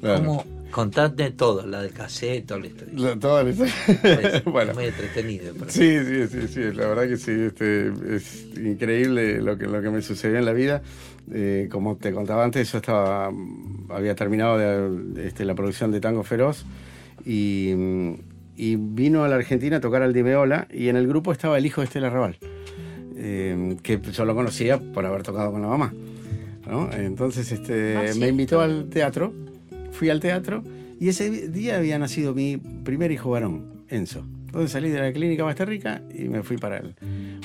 Claro. ¿Cómo? Contadme todo, la del cassette, toda la historia. Toda la historia. Es bueno. muy entretenido. Sí, sí, sí, sí, la verdad que sí, este, es increíble lo que, lo que me sucedió en la vida. Eh, como te contaba antes, yo estaba, había terminado de, este, la producción de Tango Feroz y, y vino a la Argentina a tocar al Dimeola y en el grupo estaba el hijo de Estela Raval, eh, que yo lo conocía por haber tocado con la mamá. ¿no? Entonces este, Ah, sí. me invitó al teatro, fui al teatro y ese día había nacido mi primer hijo varón, Enzo. Entonces salí de la clínica Basterrica y me fui para el,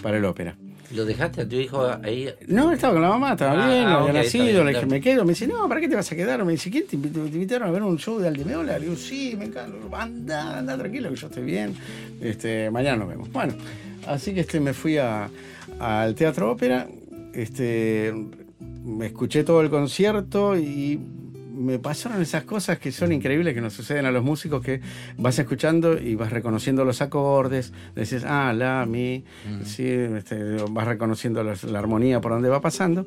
para el ópera. ¿Lo dejaste a tu hijo ahí? No, estaba con la mamá, estaba Ah, bien, ah, había nacido, bien, le dije, me quedo. Me dice, no, ¿para qué te vas a quedar? Me dice, ¿quién te? ¿Te invitaron a ver un show de Aldimeola? Le digo, sí, me encanta, anda, anda tranquilo, que yo estoy bien. Este, mañana nos vemos. Bueno, así que este, me fui a- al Teatro Ópera, este, me escuché todo el concierto y me pasaron esas cosas que son increíbles que nos suceden a los músicos que vas escuchando y vas reconociendo los acordes, decís, ah, la, mi, sí, este, vas reconociendo los- la armonía por donde va pasando.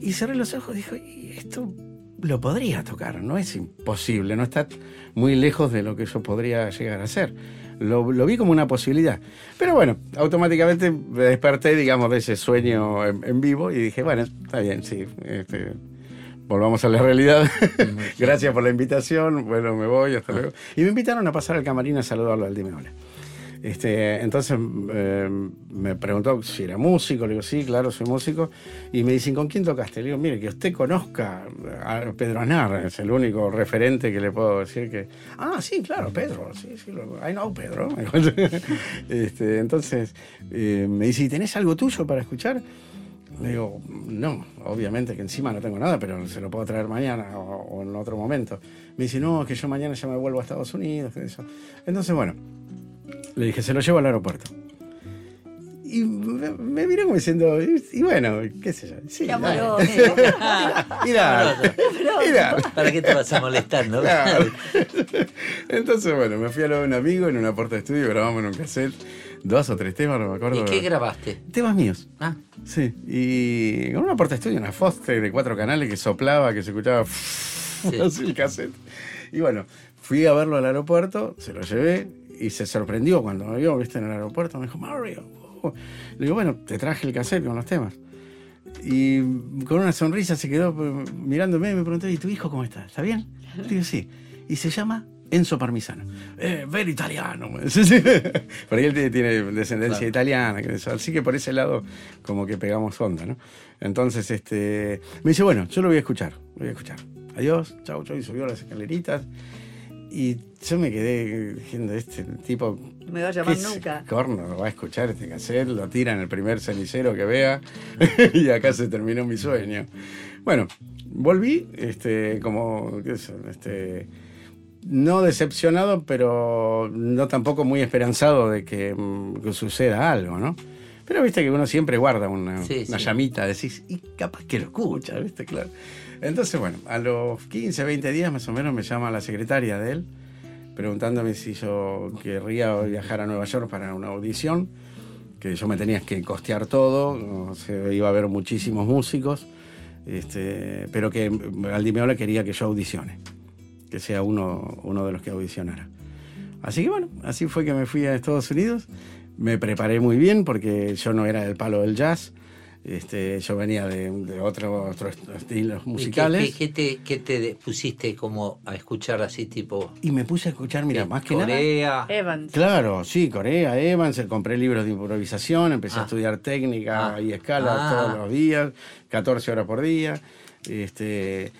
Y cerré los ojos y dije, "Y esto lo podría tocar, no es imposible, no está muy lejos de lo que yo podría llegar a hacer. Lo, lo vi como una posibilidad. Pero bueno, automáticamente me desperté, digamos, de ese sueño en, en vivo y dije, bueno, está bien, sí, este, volvamos a la realidad. Gracias por la invitación, bueno, me voy, hasta luego. Y me invitaron a pasar al camarín a saludarlo al Dimeola. Este, entonces eh, me preguntó si era músico, le digo, sí, claro, soy músico. Y me dicen, ¿con quién tocaste? Le digo, mire, que usted conozca a Pedro Aznar, es el único referente que le puedo decir que. Ah, sí, claro, Pedro, sí, sí, I know Pedro. este, entonces eh, me dice, ¿y tenés algo tuyo para escuchar? Le digo, no, obviamente que encima no tengo nada, pero se lo puedo traer mañana o, o en otro momento. Me dice, no, que yo mañana ya me vuelvo a Estados Unidos. Entonces, bueno, le dije, se lo llevo al aeropuerto. Y me, me miró como diciendo, y, y bueno, qué sé yo. Sí, amoroso. y. ¿Para qué te vas a molestar, no? Claro. Entonces, bueno, me fui a lo de un amigo en una puerta de estudio, grabamos en un cassette dos o tres temas, no me acuerdo. ¿Y qué grabaste? Temas míos. Ah, Sí, y con una puerta de estudio, una Foster de cuatro canales que soplaba, que se escuchaba así el cassette. Y bueno, fui a verlo al aeropuerto, se lo llevé y se sorprendió cuando me vio, viste, en el aeropuerto. Me dijo, Mario. Oh". Le digo, bueno, te traje el cassette con los temas. Y con una sonrisa se quedó eh, mirándome y me preguntó, ¿y tu hijo cómo está? ¿Está bien? Le digo, sí. Y se llama Enzo Parmisano. Eh, ver italiano. Por ahí él tiene- descendencia Claro. italiana. Así que por ese lado como que pegamos onda, ¿no? Entonces, este, me dice, bueno, yo lo voy a escuchar. Lo voy a escuchar. Adiós, chau, chau. Y subió las escaleritas. Y yo me quedé diciendo, este tipo No me va a llamar ¿Qué nunca. Corno, va a escuchar este cassette, lo tira en el primer cenicero que vea y acá se terminó mi sueño. Bueno, volví, este, como, qué sé, este, no decepcionado, pero no tampoco muy esperanzado de que, mm, que suceda algo, ¿no? Pero viste que uno siempre guarda una, Sí, una sí. llamita, decís, y capaz que lo escucha, ¿viste? Claro. Entonces, bueno, a los 15, 20 días más o menos me llama la secretaria de él preguntándome si yo querría viajar a Nueva York para una audición, que yo me tenía que costear todo, o sea, iba a haber muchísimos músicos, este, pero que Aldi Meola quería que yo audicione, que sea uno, uno de los que audicionara. Así que bueno, así fue que me fui a Estados Unidos, me preparé muy bien porque yo no era del palo del jazz, este, yo venía de, de otro- otros estilos ¿y qué- musicales. ¿Qué, qué te, qué te pusiste como a escuchar así tipo Y me puse a escuchar, mira, eh, más que nada. Corea? Evans. Claro, sí, Corea, Evans, compré libros de improvisación, empecé a Ah. estudiar técnica Ah. y escala Ah. todos los días, 14 horas por día. Este,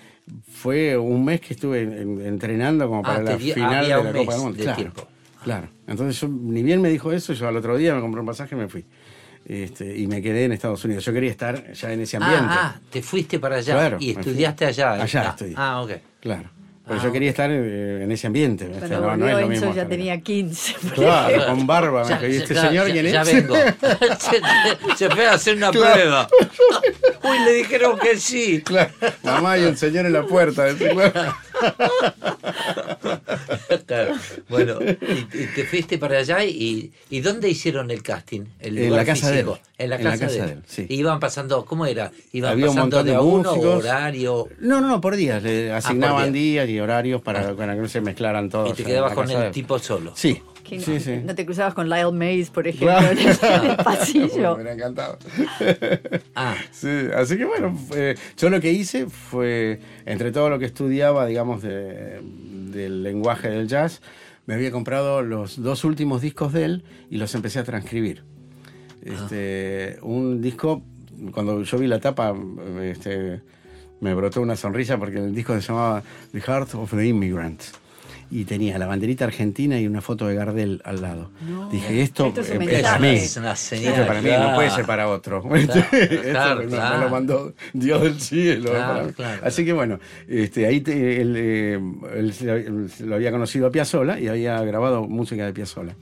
fue un mes que estuve en- entrenando como para Ah, la final de la Copa del Mundo. de claro, tiempo. claro. Entonces yo, ni bien me dijo eso, yo al otro día me compré un pasaje y me fui. Este, y me quedé en Estados Unidos. Yo quería estar ya en ese ambiente. Ah, ah, te fuiste para allá Claro, y me estudiaste allá. Allá Ah, estudié. Ah, ok. Claro. Pero Ah. yo quería estar eh, en ese ambiente. ¿viste? Cuando No, no volvió es lo Enzo mismo ya tenía 15. por Claro, con barba. me Ya, ¿Y este ya, señor ya, quién ya es? vengo. se, se fue a hacer una Claro. prueba. Uy, le dijeron que sí. Claro, mamá y el señor en la puerta. Claro. Bueno, y, y te fuiste para allá y, y ¿dónde hicieron el casting? El En la casa de él. En la En la casa, casa de de él. él, sí. Y iban pasando, ¿cómo era? Iban Había un pasando montón de de uno, músicos. horario. No, no, no, por días. Le asignaban día. días y horarios para, Ah. para que no se mezclaran todos. Y te quedabas con casa el él. tipo solo. Sí, no, sí, sí. no te cruzabas con Lyle Mays, por ejemplo, Claro. en el, en el pasillo. Me hubiera encantado. Ah, Sí, así que bueno, fue- yo lo que hice fue, entre todo lo que estudiaba, digamos, de- del lenguaje del jazz, me había comprado los dos últimos discos de él y los empecé a transcribir. Este, Un disco, cuando yo vi la tapa, este, me brotó una sonrisa porque el disco se llamaba The Heart of the Immigrant. Y tenía la banderita argentina y una foto de Gardel al lado. Dije, esto, Esto es para mí. es una señal. Esto para mí no puede ser para otro. Claro, Esto claro, me, claro. me lo mandó Dios del cielo. Así que bueno, este, ahí te- él, eh, él se- él lo había conocido a Piazzolla y había grabado música de Piazzolla.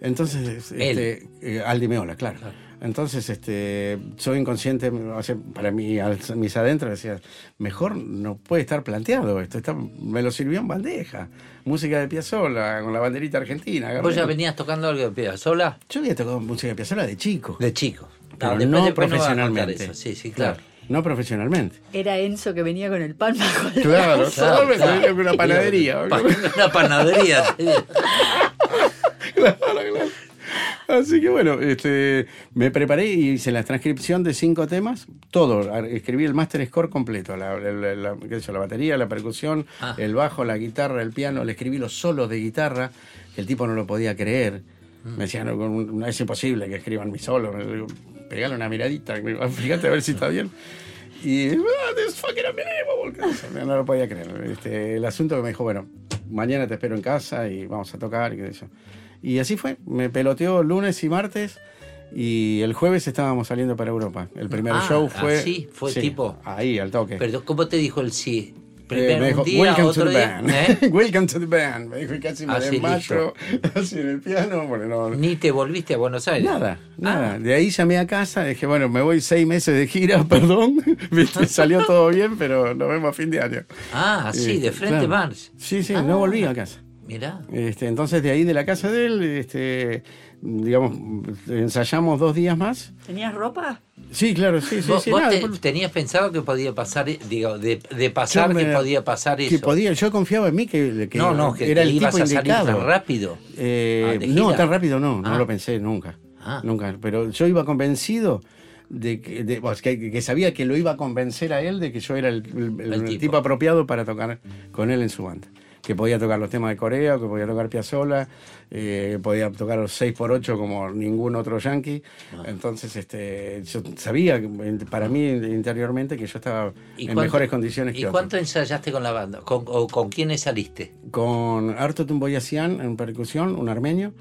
Entonces, este, eh, Aldi Meola, claro. Entonces, este, soy inconsciente, o sea, para mí, al- mis adentros decía, mejor no puede estar planteado esto, está, me lo sirvió en bandeja. Música de Piazzolla, con la banderita argentina. ¿Vos ya venías tocando algo de sola? Yo había tocado música de Piazzolla de chico. De chico. Pero después- no después profesionalmente. eso. Sí, sí, claro. No profesionalmente. Era Enzo que venía con el pan bajo el Claro, brazo. Claro, solamente claro. venía con una panadería. Pa- Una panadería. Claro, claro. Así que bueno, este, me preparé y hice la transcripción de cinco temas, todo, escribí el master score completo, la, la- la- qué sé la batería, la percusión, Ah. el bajo, la guitarra, el piano, le escribí los solos de guitarra, que el tipo no lo podía creer. Me decían, no, no es imposible que escriban mi solo. Le digo, pegale una miradita, fíjate a ver si está bien. Y, ah, this fucking unbelievable", ¿qué sé yo, no lo podía creer. Este, el asunto que me dijo, bueno, mañana te espero en casa y vamos a tocar, y qué sé yo. Y así fue, me peloteó lunes y martes. Y el jueves estábamos saliendo para Europa. El primer Ah, show fue. así, fue tipo- Ahí, al toque. Pero ¿cómo te dijo el sí? Eh, me dijo, día, welcome to the día, band. ¿eh? welcome to the band. Me dijo y casi me desmayo así en el piano. Porque no, Ni te volviste a Buenos Aires. Nada, nada. Ah. De ahí llamé a casa, dije, bueno, me voy seis meses de gira, perdón. Salió todo bien, pero nos vemos a fin de año. Ah, sí, de frente claro. Mars. Sí, sí, Ah. no volví a casa. Mirá. Este, entonces de ahí de la casa de él, este, digamos, ensayamos dos días más. ¿Tenías ropa? Sí, claro, sí, sí, ¿Vos, sí. vos nada, te- por- tenías pensado que podía pasar, eh, digo, de, de pasar Yo que me- podía pasar eso? que podía, yo confiaba en mí que, que no, no, que, era que el ibas tipo a salir indicado. tan rápido. Eh, Ah, no, tan rápido no, no Ah. lo pensé nunca. Ah. Nunca. Pero yo iba convencido de que, de- pues, que, que sabía que lo iba a convencer a él de que yo era el, el- el El tipo. tipo. apropiado para tocar con él en su banda. Que podía tocar los temas de Corea, que podía tocar Piazzolla, eh, podía tocar los 6x8 como ningún otro yankee. Ah. Entonces, este, yo sabía, para mí interiormente, que yo estaba ¿Y en cuánto- mejores condiciones ¿Y que otros. cuánto ensayaste con la banda? ¿Con, o con quiénes saliste? con Arto Tumboyasian en percusión, un armenio,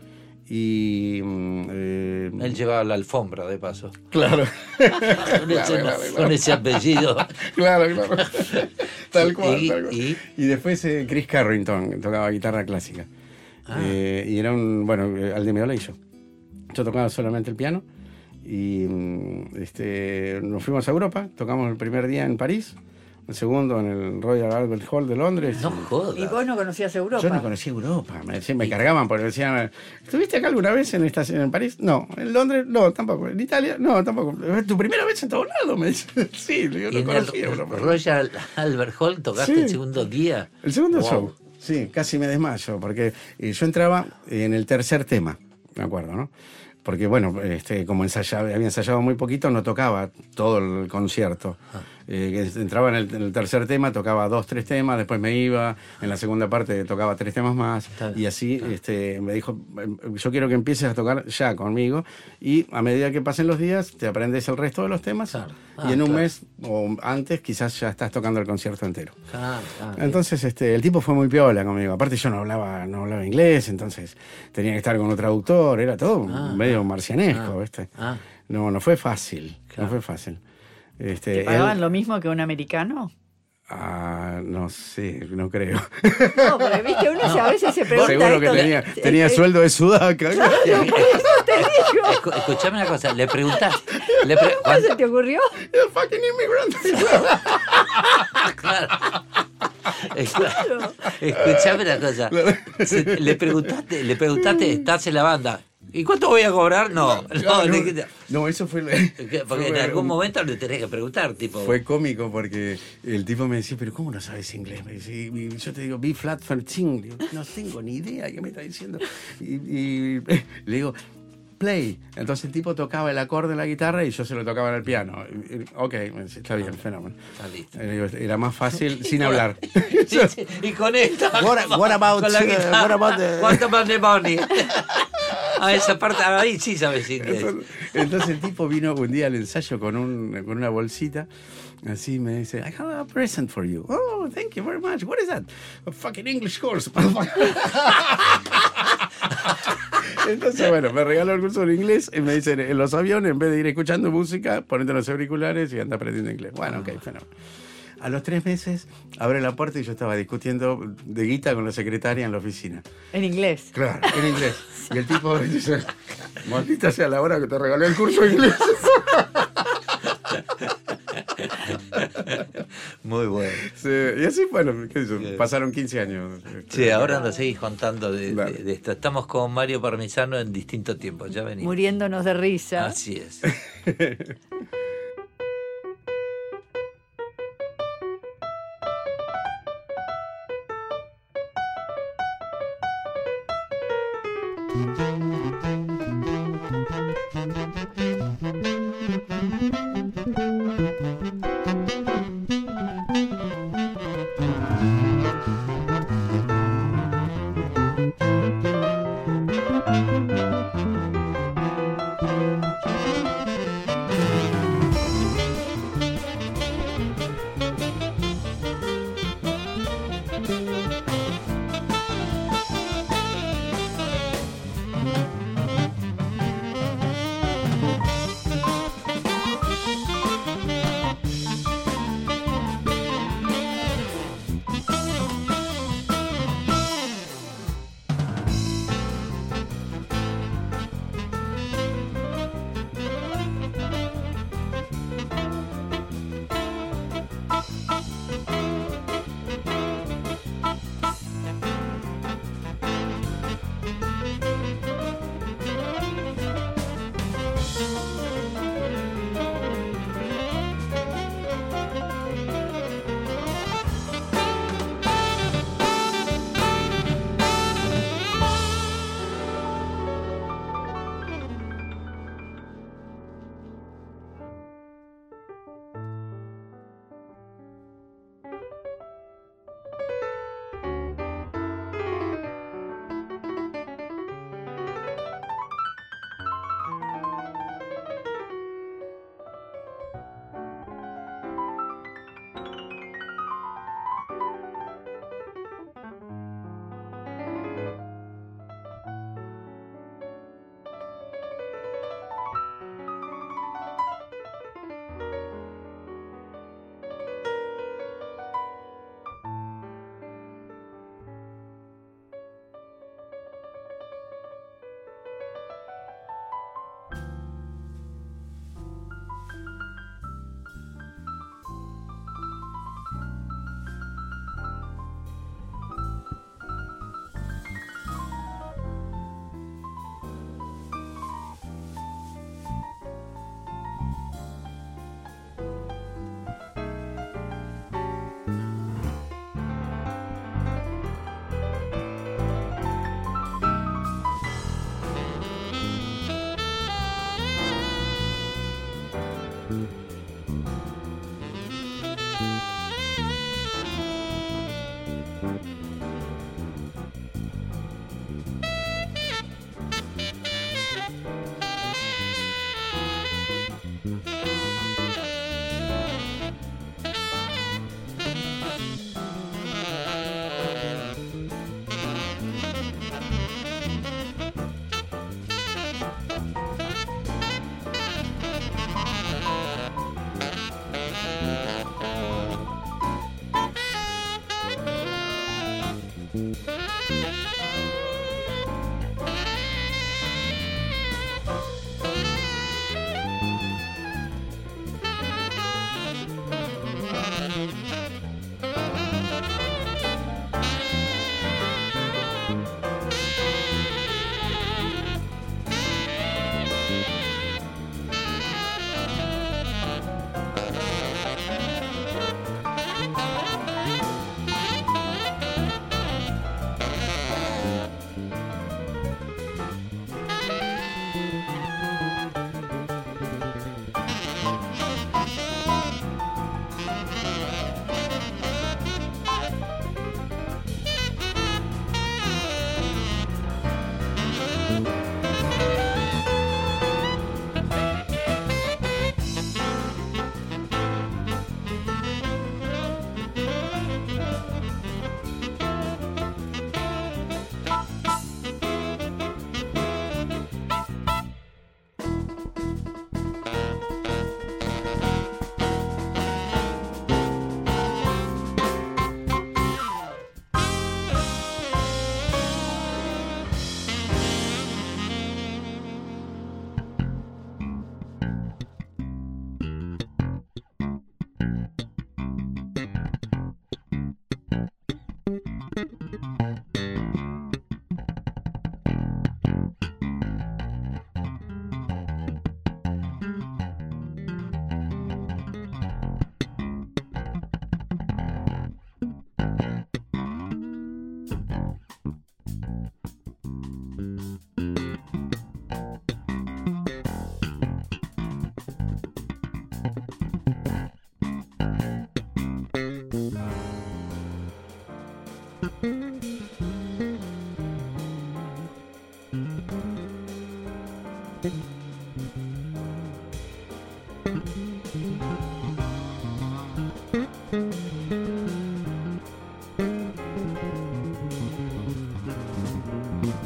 y... mm, eh, Él llevaba la alfombra, de paso. Claro. Con ese, claro, claro. con ese apellido. claro, claro. Tal cual, Y- tal cual. y- Y, después eh, Chris Carrington, tocaba guitarra clásica. Ah. Eh, y era un, bueno, eh, al de Meola y yo. Yo tocaba solamente el piano. Y mm, este, nos fuimos a Europa, tocamos el primer día en París, el segundo en el Royal Albert Hall de Londres. No ¿Y jodas. vos no conocías Europa? Yo no conocía Europa, me, decían- me cargaban porque decían, ¿estuviste acá alguna vez en esta en París? No, en Londres, no, tampoco, en Italia, no, tampoco. ¿Es tu primera vez en todos lados? Me dicen, sí, yo Y no en conocía el Europa. Royal Albert Hall tocaste Sí. el segundo día. El segundo Wow. show, sí, casi me desmayo, porque eh, yo entraba en el tercer tema, me acuerdo, ¿no? Porque, bueno, este, como ensayaba, había ensayado muy poquito, no tocaba todo el concierto. Ah. Eh, entraba en el, en el tercer tema, tocaba dos, tres temas, después me iba, en la segunda parte tocaba tres temas más, bien, y así este, me dijo, yo quiero que empieces a tocar ya conmigo, y a medida que pasen los días, te aprendes el resto de los temas, Claro. Ah, y en un claro. mes o antes quizás ya estás tocando el concierto entero. Ah, ah, Entonces, este, el tipo fue muy piola conmigo. Aparte, yo no hablaba, no hablaba inglés, entonces tenía que estar con un traductor, era todo Ah, medio marcianesco, ah, ¿viste? ah. No, no fue fácil, Claro. no fue fácil. Este, ¿Te pagaban él- lo mismo que un americano? Ah, no sé, no creo. No, porque viste, uno se- a veces se pregunta Seguro que esto, tenía, tenía sueldo de sudaca. Escu- Escuchame una cosa, le preguntaste. Le pre- ¿Cómo se te ocurrió? El fucking immigrant. Claro. Escu- Escuchame una cosa. Le preguntaste, le preguntaste, estás en la banda. ¿Y cuánto voy a cobrar? No, no, No, no, eso fue... Porque fue- en algún momento le tenés que preguntar, tipo. Fue cómico porque el tipo me decía, pero ¿cómo no sabes inglés? Me dice, y- yo te digo, B flat 13. Digo, no tengo ni idea qué me está diciendo. Y, y le digo, play. Entonces el tipo tocaba el acorde en la guitarra y yo se lo tocaba en el piano. Y- y- ok, está bien, fenómeno. Está listo. Digo, Era más fácil sin hablar. y con esto. What- what about, con la uh, guitarra, what about the- what about the money? A esa parte, ahí sí sabes inglés. Entonces el tipo vino un día al ensayo con, un, con una bolsita. Así me dice, I have a present for you. Oh, thank you very much. What is that? A fucking English course. Entonces, bueno, me regaló el curso de inglés y me dice, en los aviones, en vez de ir escuchando música, ponete los auriculares y anda aprendiendo inglés. Bueno, ok, fenómeno. A los tres meses, abre la puerta y yo estaba discutiendo de guita con la secretaria en la oficina. En inglés. Claro, en inglés. Y el tipo dice, maldita sea la hora que te regalé el curso de inglés. Muy bueno. Sí, y así, bueno, qué pasaron 15 años. Sí, ahora nos seguís contando de, Dale. de- de esto. Estamos con Mario Parmisano en distintos tiempos. Ya venimos. Muriéndonos de risa. Así es.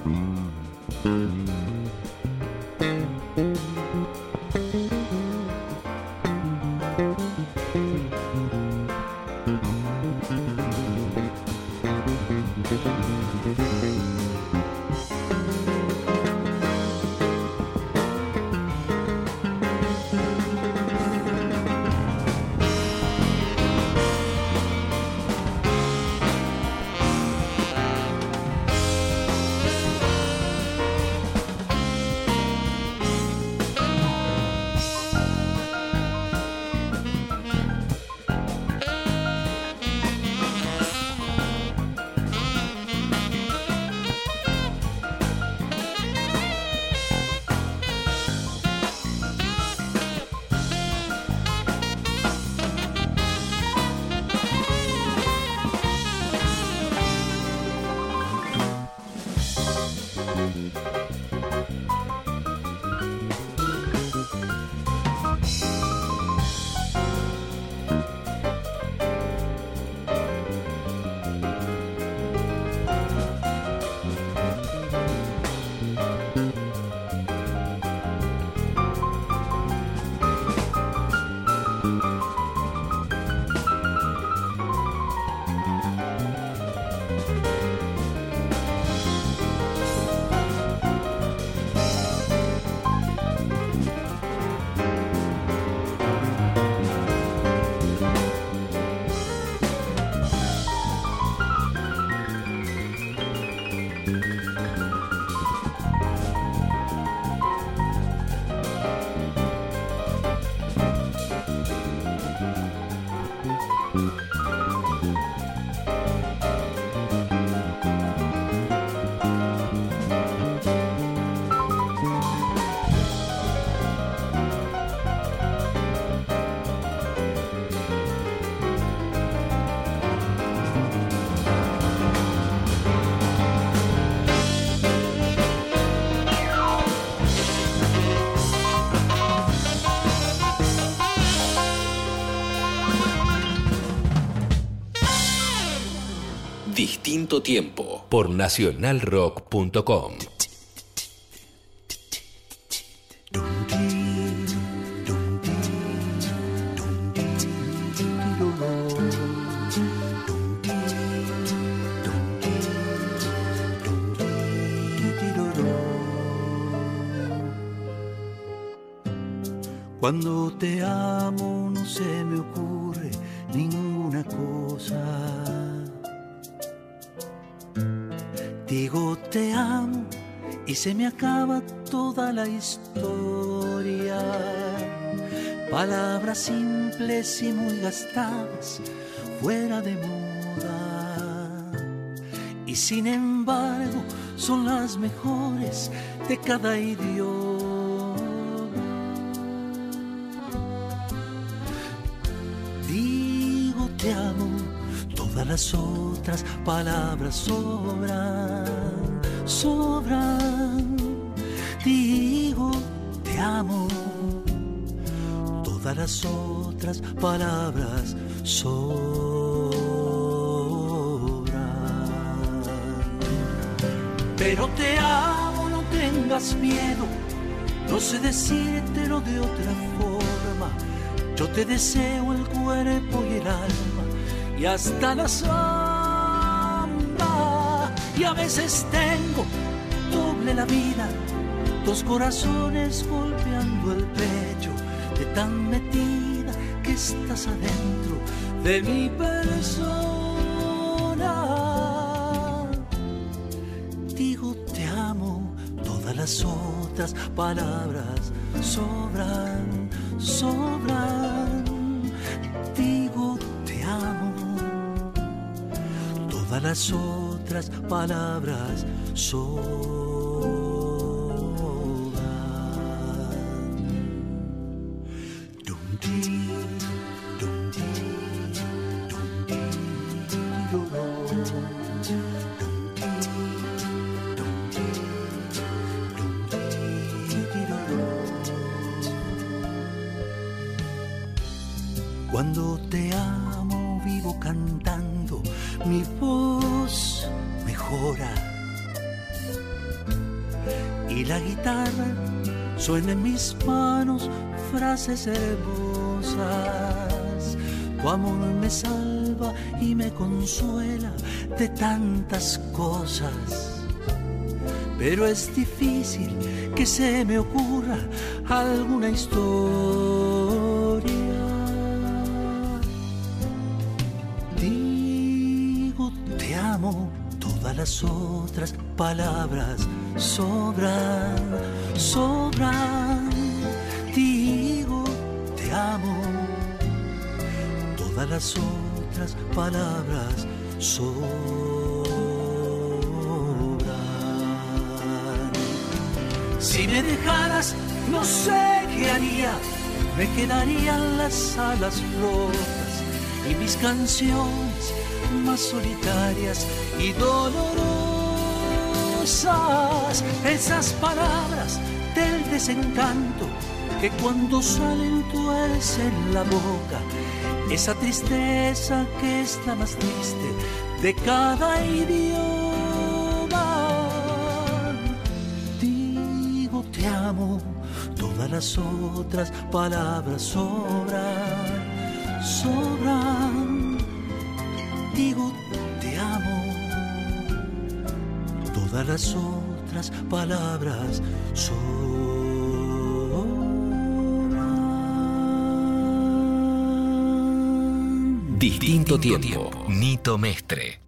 Mm-hmm. Tiempo por nacionalrock.com. Cuando te amo acaba toda la historia. Palabras simples y muy gastadas, fuera de moda. Y sin embargo son las mejores de cada idioma. Digo te amo, todas las otras palabras sobran, sobran. Las otras palabras sobran. Pero te amo, no tengas miedo, no sé decírtelo de otra forma. Yo te deseo el cuerpo y el alma y hasta la sombra. Y a veces tengo doble la vida, dos corazones golpeando el pecho, tan metida que estás adentro de mi persona. Digo te amo, todas las otras palabras sobran, sobran. Digo te amo, todas las otras palabras sobran. Frases hermosas. Tu amor me salva y me consuela de tantas cosas. Pero es difícil que se me ocurra alguna historia. Digo te amo, todas las otras palabras sobran, sobran. Las otras palabras sobran. Si me dejaras, no sé qué haría, me quedarían las alas rotas y mis canciones más solitarias y dolorosas. Esas palabras del desencanto que cuando salen tuercen la boca. Esa tristeza que es la más triste de cada idioma. Digo te amo, todas las otras palabras sobran, sobran. Digo te amo, todas las otras palabras sobran. Distinto tiempo. Nito Mestre.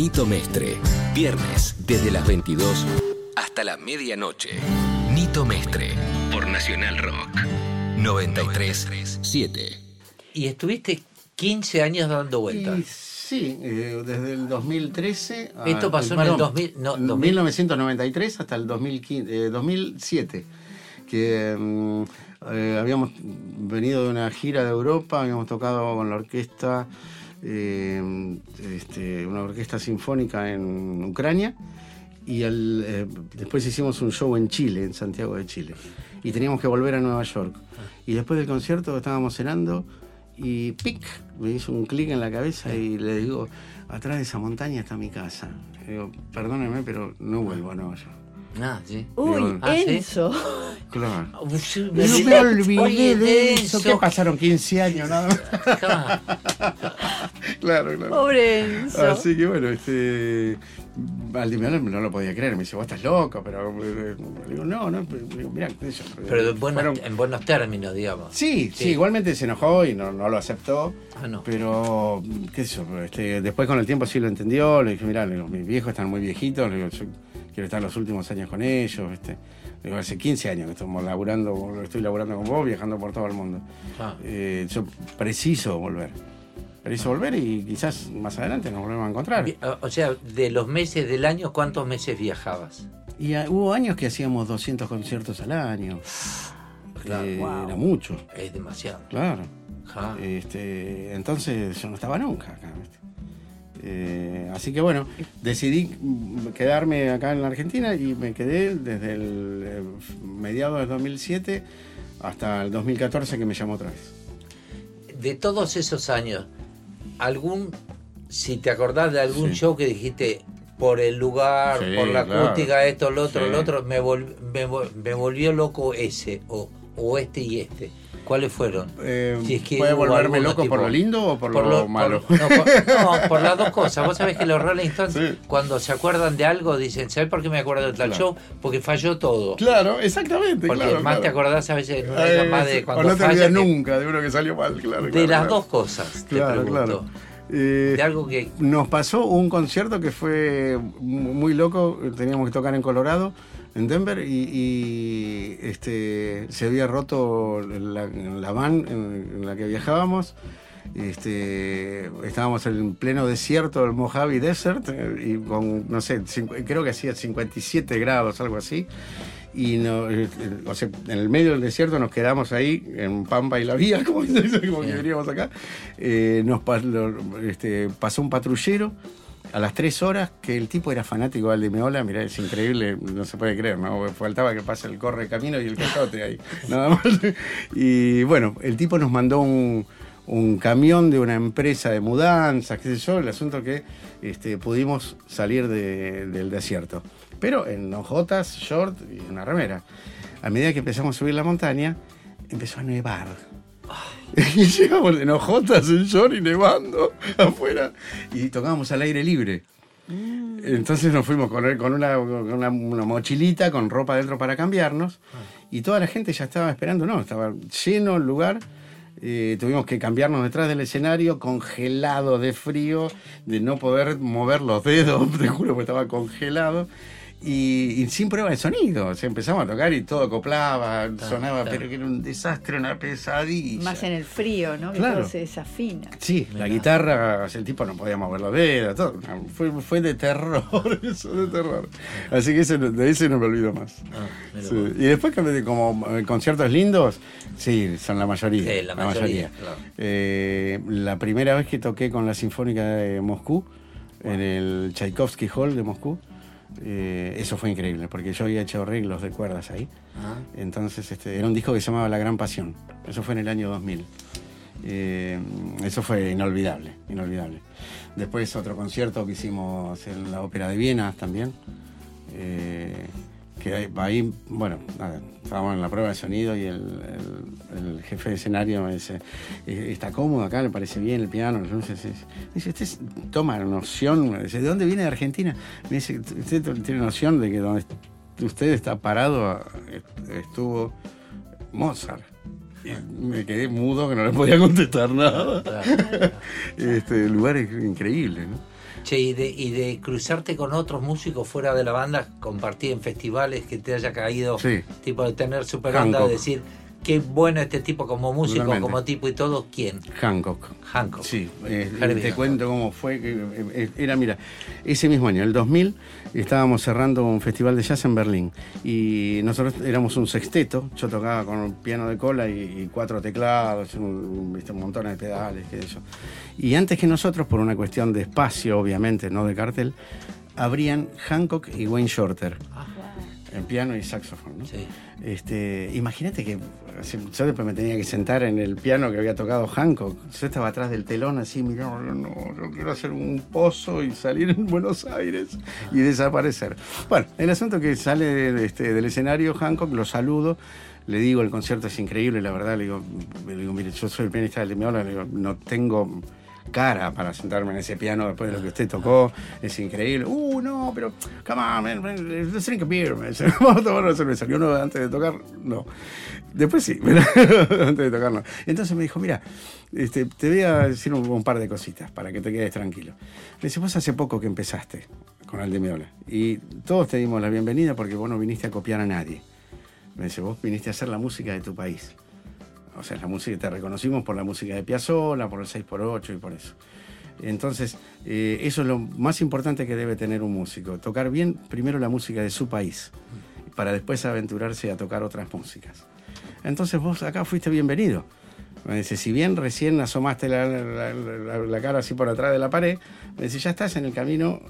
Nito Mestre. Viernes, desde las 22 hasta la medianoche. Nito Mestre, por Nacional Rock. 93.7. Y estuviste 15 años dando vueltas. Y sí, eh, desde el 2013. a- Esto pasó en el 2000, no, 2000. 1993 hasta el 2015, eh, 2007. Que mm, eh, habíamos venido de una gira de Europa, habíamos tocado con la orquesta, eh, este, una orquesta sinfónica en Ucrania. Y eh, después hicimos un show en Chile, en Santiago de Chile. Y teníamos que volver a Nueva York. Y después del concierto estábamos cenando y ¡pic! Me hizo un clic en la cabeza y le digo, atrás de esa montaña está mi casa. Le digo, perdóneme, pero no vuelvo a Nueva York. Ah, sí. Uy, Digo, ¿ah? Enzo. Claro. Sí, sí. me olvidé de eso. ¿Qué pasaron 15 años nada más? Claro. claro. Pobre Enzo. Así que bueno, este. Aldimar no lo podía creer, me dice, vos estás loco, pero. eh, Le digo, no, no, pero, digo, mirá, yo, Pero en buenos, fueron- en buenos términos, digamos. Sí, sí, Sí. igualmente se enojó y no, no lo aceptó. Ah, no. Pero, qué sé yo, este, después con el tiempo sí lo entendió. Le dije, mirá, le digo, mis viejos están muy viejitos, le digo, yo quiero estar los últimos años con ellos. Este. Le digo, hace 15 años que estamos laburando, estoy laburando con vos, viajando por todo el mundo. Ah. Eh, yo preciso volver. Preciso volver y quizás más adelante nos volvemos a encontrar. O sea, de los meses del año, ¿cuántos meses viajabas? Y ah, hubo años que hacíamos 200 conciertos al año. Claro. Eh, Wow. Era mucho, Es demasiado. claro. Ah. Este, entonces yo no estaba nunca acá. Eh, así que bueno, decidí quedarme acá en la Argentina y me quedé desde el eh, mediados del 2007 hasta el 2014 que me llamó otra vez. De todos esos años, algún, si te acordás de algún Sí. show que dijiste por el lugar, Sí, por la claro. acústica, esto, lo otro, Sí. lo otro, me, me, me volvió loco ese, o, o este y este. ¿Cuáles fueron? Eh, Si es que ¿Puede volverme loco por lo lindo o por, lo, lo- malo? por- no, por, no, por las dos cosas. Vos sabés que los Rolling Stones, Sí. cuando se acuerdan de algo, dicen, ¿sabés por qué me acuerdo de tal Claro. show? Porque falló todo. Claro, exactamente. Porque claro, más claro. te acordás a veces Eh, de o cuando no te falla, que- nunca de uno que salió mal, claro. De las dos cosas, te Claro, pregunto. claro. Eh, De algo que Nos pasó un concierto que fue mu- muy loco. Teníamos que tocar en Colorado, en Denver, y, y, este, se había roto la, la van en, en la que viajábamos. Este, estábamos en pleno desierto del Mojave Desert eh, y con, no sé, cincu- creo que hacía 57 grados, algo así. Y no, eh, o sea, en el medio del desierto nos quedamos ahí, en Pampa y la Vía, como, como que veníamos acá. Eh, nos este, pasó un patrullero a las tres horas, que el tipo era fanático de Aldi Meola, mirá, es increíble, no se puede creer, ¿no? Faltaba que pase el corre camino y el cajote ahí, nada más. Y bueno, el tipo nos mandó un, un camión de una empresa de mudanzas, qué sé yo, el asunto que este, pudimos salir de- del desierto. Pero en hojotas, short y una remera. A medida que empezamos a subir la montaña, empezó a nevar. Y llegamos en hojotas, en short y nevando afuera. Y tocábamos al aire libre. Entonces nos fuimos con, con, una, con una, una mochilita con ropa dentro para cambiarnos. Y toda la gente ya estaba esperando, no, estaba lleno el lugar. Eh, tuvimos que cambiarnos detrás del escenario, congelado de frío, de no poder mover los dedos, te juro que estaba congelado. Y, y sin prueba de sonido. O sea, empezamos a tocar y todo acoplaba, sonaba, claro. pero que era un desastre, una pesadilla. Más en el frío, ¿no? Que Claro. todo se desafina. Sí, la guitarra, el tipo no podía mover los dedos, todo. Fue, fue de terror, eso, de terror. Así que ese de ese no me olvido más. Ah, Sí. Y después, como eh, conciertos lindos, sí, son la mayoría. Sí, la mayoría, claro. Eh, la primera vez que toqué con la Sinfónica de Moscú, en el Tchaikovsky Hall de Moscú, eh, eso fue increíble, porque yo había hecho arreglos de cuerdas ahí. Ah. Entonces, este, era un disco que se llamaba La Gran Pasión. Eso fue en el año 2000. Eh, eso fue inolvidable, inolvidable. Después otro concierto que hicimos en la Ópera de Viena también. eh, que ahí- ahí, bueno, nada, estábamos en la prueba de sonido y el, el- el jefe de escenario me dice, "Eh, ¿está cómodo acá? ¿Le parece bien el piano? las luces?" Me dice, ¿usted toma noción? Me dice, ¿de dónde viene de Argentina? Me dice, ¿usted tiene noción de que donde usted está parado est- estuvo Mozart? Y me quedé mudo que no le podía contestar nada. Claro. Este, el lugar es increíble, ¿no? Che, y de, y de cruzarte con otros músicos fuera de la banda, compartir en festivales que te haya caído, Sí. tipo de tener super banda, Hancock. decir qué bueno este tipo como músico, Totalmente. como tipo y todo, ¿quién? Hancock. Hancock. Sí, eh, te Hancock. cuento cómo fue. que, eh, eh, Era, mira, ese mismo año, el 2000, estábamos cerrando un festival de jazz en Berlín. Y nosotros éramos un sexteto. Yo tocaba con un piano de cola y, y cuatro teclados, un, montón de pedales, qué yo. Y antes que nosotros, por una cuestión de espacio, obviamente, no de cartel, abrían Hancock y Wayne Shorter. En piano y saxofón, ¿no? Sí. Este, imagínate que yo después me tenía que sentar en el piano que había tocado Hancock. Yo estaba atrás del telón así, mirando, no, yo quiero hacer un pozo y salir en Buenos Aires y desaparecer. Bueno, el asunto que sale este, del escenario Hancock, lo saludo, le digo, el concierto es increíble, la verdad, le digo, digo mire, yo soy el pianista del Meola, le digo, no tengo cara para sentarme en ese piano después de lo que usted tocó, es increíble. Uh, no, pero, come on, man, man, let's drink a beer, dice, vamos a tomar una cerveza. Yo no, antes de tocar, no. Después sí, antes de tocar no. Entonces me dijo, mira, este, te voy a decir un, par de cositas para que te quedes tranquilo. Me dice, vos hace poco que empezaste con Aldemeola y todos te dimos la bienvenida porque vos no viniste a copiar a nadie. Me dice, vos viniste a hacer la música de tu país. O sea, la música, te reconocimos por la música de Piazzolla, por el 6x8 y por eso. Entonces, eh, eso es lo más importante que debe tener un músico. Tocar bien primero la música de su país, para después aventurarse a tocar otras músicas. Entonces vos acá fuiste bienvenido. Me dice, si bien recién asomaste la, la- la- la cara así por atrás de la pared, me dice, ya estás en el camino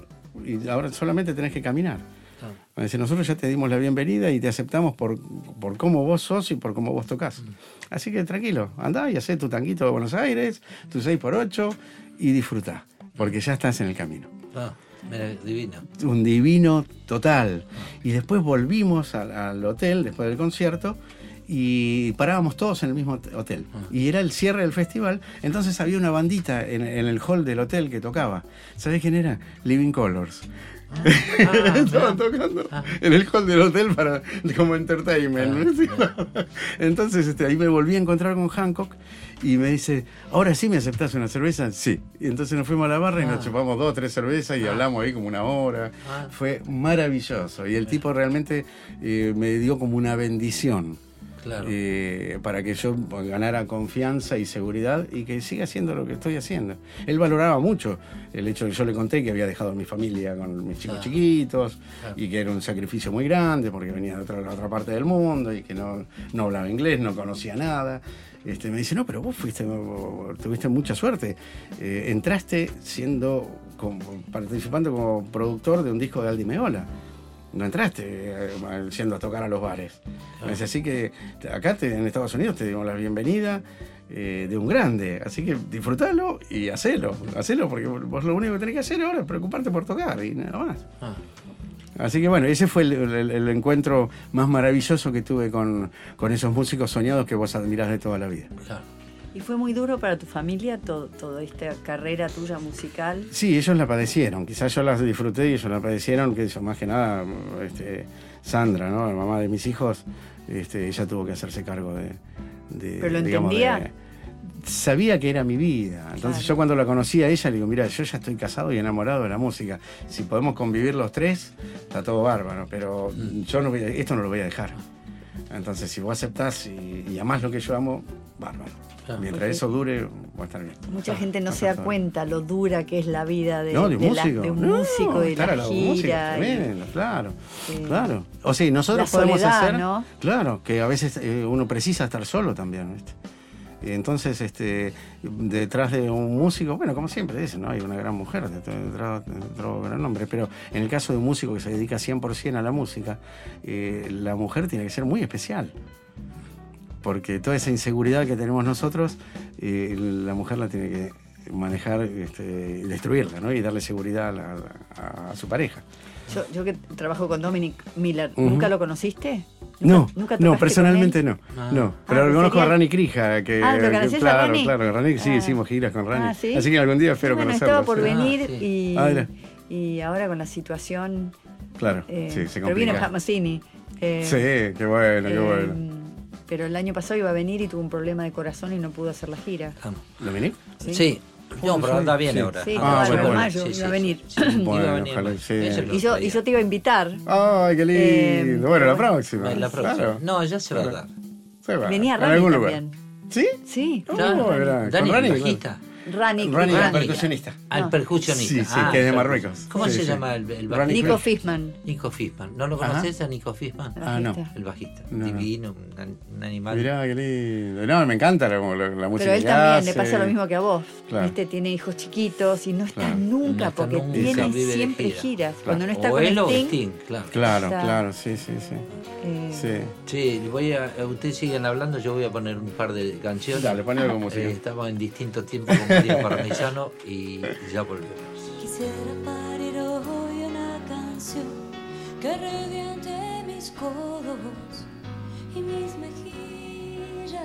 y ahora solamente tenés que caminar. Claro. Me dice, nosotros ya te dimos la bienvenida y te aceptamos por, por cómo vos sos y por cómo vos tocas. Así que tranquilo, andá y hacé tu tanguito de Buenos Aires, tu 6x8 y disfrutá, porque ya estás en el camino. Ah, mira, divino. Un divino total. Y después volvimos al, al hotel, después del concierto, y parábamos todos en el mismo hot- hotel. Y era el cierre del festival, entonces había una bandita en, en el hall del hotel que tocaba. ¿Sabés quién era? Living Colors. Estaban tocando en el hall del hotel para como entertainment. Entonces este, ahí me volví a encontrar con Hancock y me dice, ahora sí me aceptás una cerveza, sí. Y entonces nos fuimos a la barra y nos chupamos dos o tres cervezas y hablamos ahí como una hora. Ah. Fue maravilloso. Y el tipo realmente eh, me dio como una bendición. Claro. eh, para que yo ganara confianza y seguridad y que siga haciendo lo que estoy haciendo. Él valoraba mucho el hecho que yo le conté que había dejado a mi familia con mis chicos Claro. chiquitos Claro. y que era un sacrificio muy grande porque venía de otra, otra parte del mundo y que no, no hablaba inglés, no conocía nada. Este, me dice, no, pero vos fuiste, tuviste mucha suerte. Eh, entraste siendo, como- participando como productor de un disco de Aldi Meola. No entraste eh, siendo a tocar a los bares. Dice, así que acá te- en Estados Unidos te dimos la bienvenida eh, de un grande. Así que disfrutalo y hacelo. Hacelo porque vos lo único que tenés que hacer ahora es preocuparte por tocar y nada más. Ah, Así que bueno, ese fue el, el- el encuentro más maravilloso que tuve con, con esos músicos soñados que vos admirás de toda la vida. claro. ¿Y fue muy duro para tu familia todo, toda esta carrera tuya musical? Sí, ellos la padecieron. Quizás yo las disfruté y ellos la padecieron, que eso más que nada, este, Sandra, ¿no? La mamá de mis hijos, este, ella tuvo que hacerse cargo de... de, ¿Pero lo digamos, entendía? de- sabía que era mi vida. Entonces Claro. yo cuando la conocí a ella le digo, mira, yo ya estoy casado y enamorado de la música. Si podemos convivir los tres, está todo bárbaro, pero yo no voy a- esto no lo voy a dejar. Entonces si vos aceptás y, y amás lo que yo amo, bárbaro. Claro. Mientras eso dure, va a estar bien. Mucha gente no se da cuenta lo dura que es la vida de, No, de un de la- músico. de un No, músico, de estar la a la música gira. y- tremendo, claro, Sí. claro. O sea, nosotros La podemos soledad, hacer, ¿no? claro, que a veces eh, uno precisa estar solo también, ¿viste? Entonces, este, detrás de un músico, bueno, como siempre dicen, ¿no? Hay una gran mujer detrás de otro gran hombre, pero en el caso de un músico que se dedica 100% a la música, eh, la mujer tiene que ser muy especial. Porque toda esa inseguridad que tenemos nosotros, eh, la mujer la tiene que manejar, este, destruirla, ¿no? Y darle seguridad a, la- a su pareja. Yo, yo que trabajo con Dominic Miller. ¿nunca lo conociste? No, ¿Nunca- no, personalmente no? Ah. no. Ah, Pero ¿en conozco a serio? Rani Crija, que, Ah, ¿lo que- a claro, Rani? claro, Rani, sí, Ah. hicimos giras con Rani. Ah, ¿sí? Así que algún día espero bueno, conocerlo. estaba por sí. venir Ah, sí. y, Ah, y ahora con la situación... Claro, eh, sí, se pero viene complica. Hamassini. eh, Sí, qué bueno, qué eh, bueno. Pero el año pasado iba a venir y tuvo un problema de corazón y no pudo hacer la gira. Vamos. ¿Dominic? ¿sí? No, pero anda bien Sí. ahora. Sí, Ah, claro, bueno, en bueno. mayo iba a venir. Bueno, ojalá, Y yo, y yo te iba a invitar. Ay, qué lindo. Eh, bueno, la próxima. La próxima. Claro. No, ya se va a dar. Se va. Venía en Rani algún también. lugar. ¿Sí? Sí, Oh, Claro. Dani, bajista. Rani, Rani, Rani. el percusionista. Al No. percusionista. Sí, sí, Ah, que es de el Marruecos. ¿Cómo Sí, se sí. llama el, el bajista? Nico Fishman. Nico Fisman. ¿No lo Ajá. conoces a Nico Fisman? Ah, no. bajista. El bajista. No, no. Divino, un, un animal. Mirá, qué lindo. No, me encanta la, la, la música. Pero él que también le hace. pasa lo mismo que a vos. Claro. Este tiene hijos chiquitos y no está Claro. nunca No está porque nunca, tiene siempre gira. giras. Claro. Cuando no está o con él o Sting, Sting, claro. Claro, Está- claro, sí, sí, sí. eh, Sí. Sí, voy a, ustedes siguen hablando, yo voy a poner un par de canciones. Dale, pon algo música. Eh, estamos en distintos tiempos con María y ya volvemos. Quisiera parir hoy una canción que reviente mis codos y mis mejillas,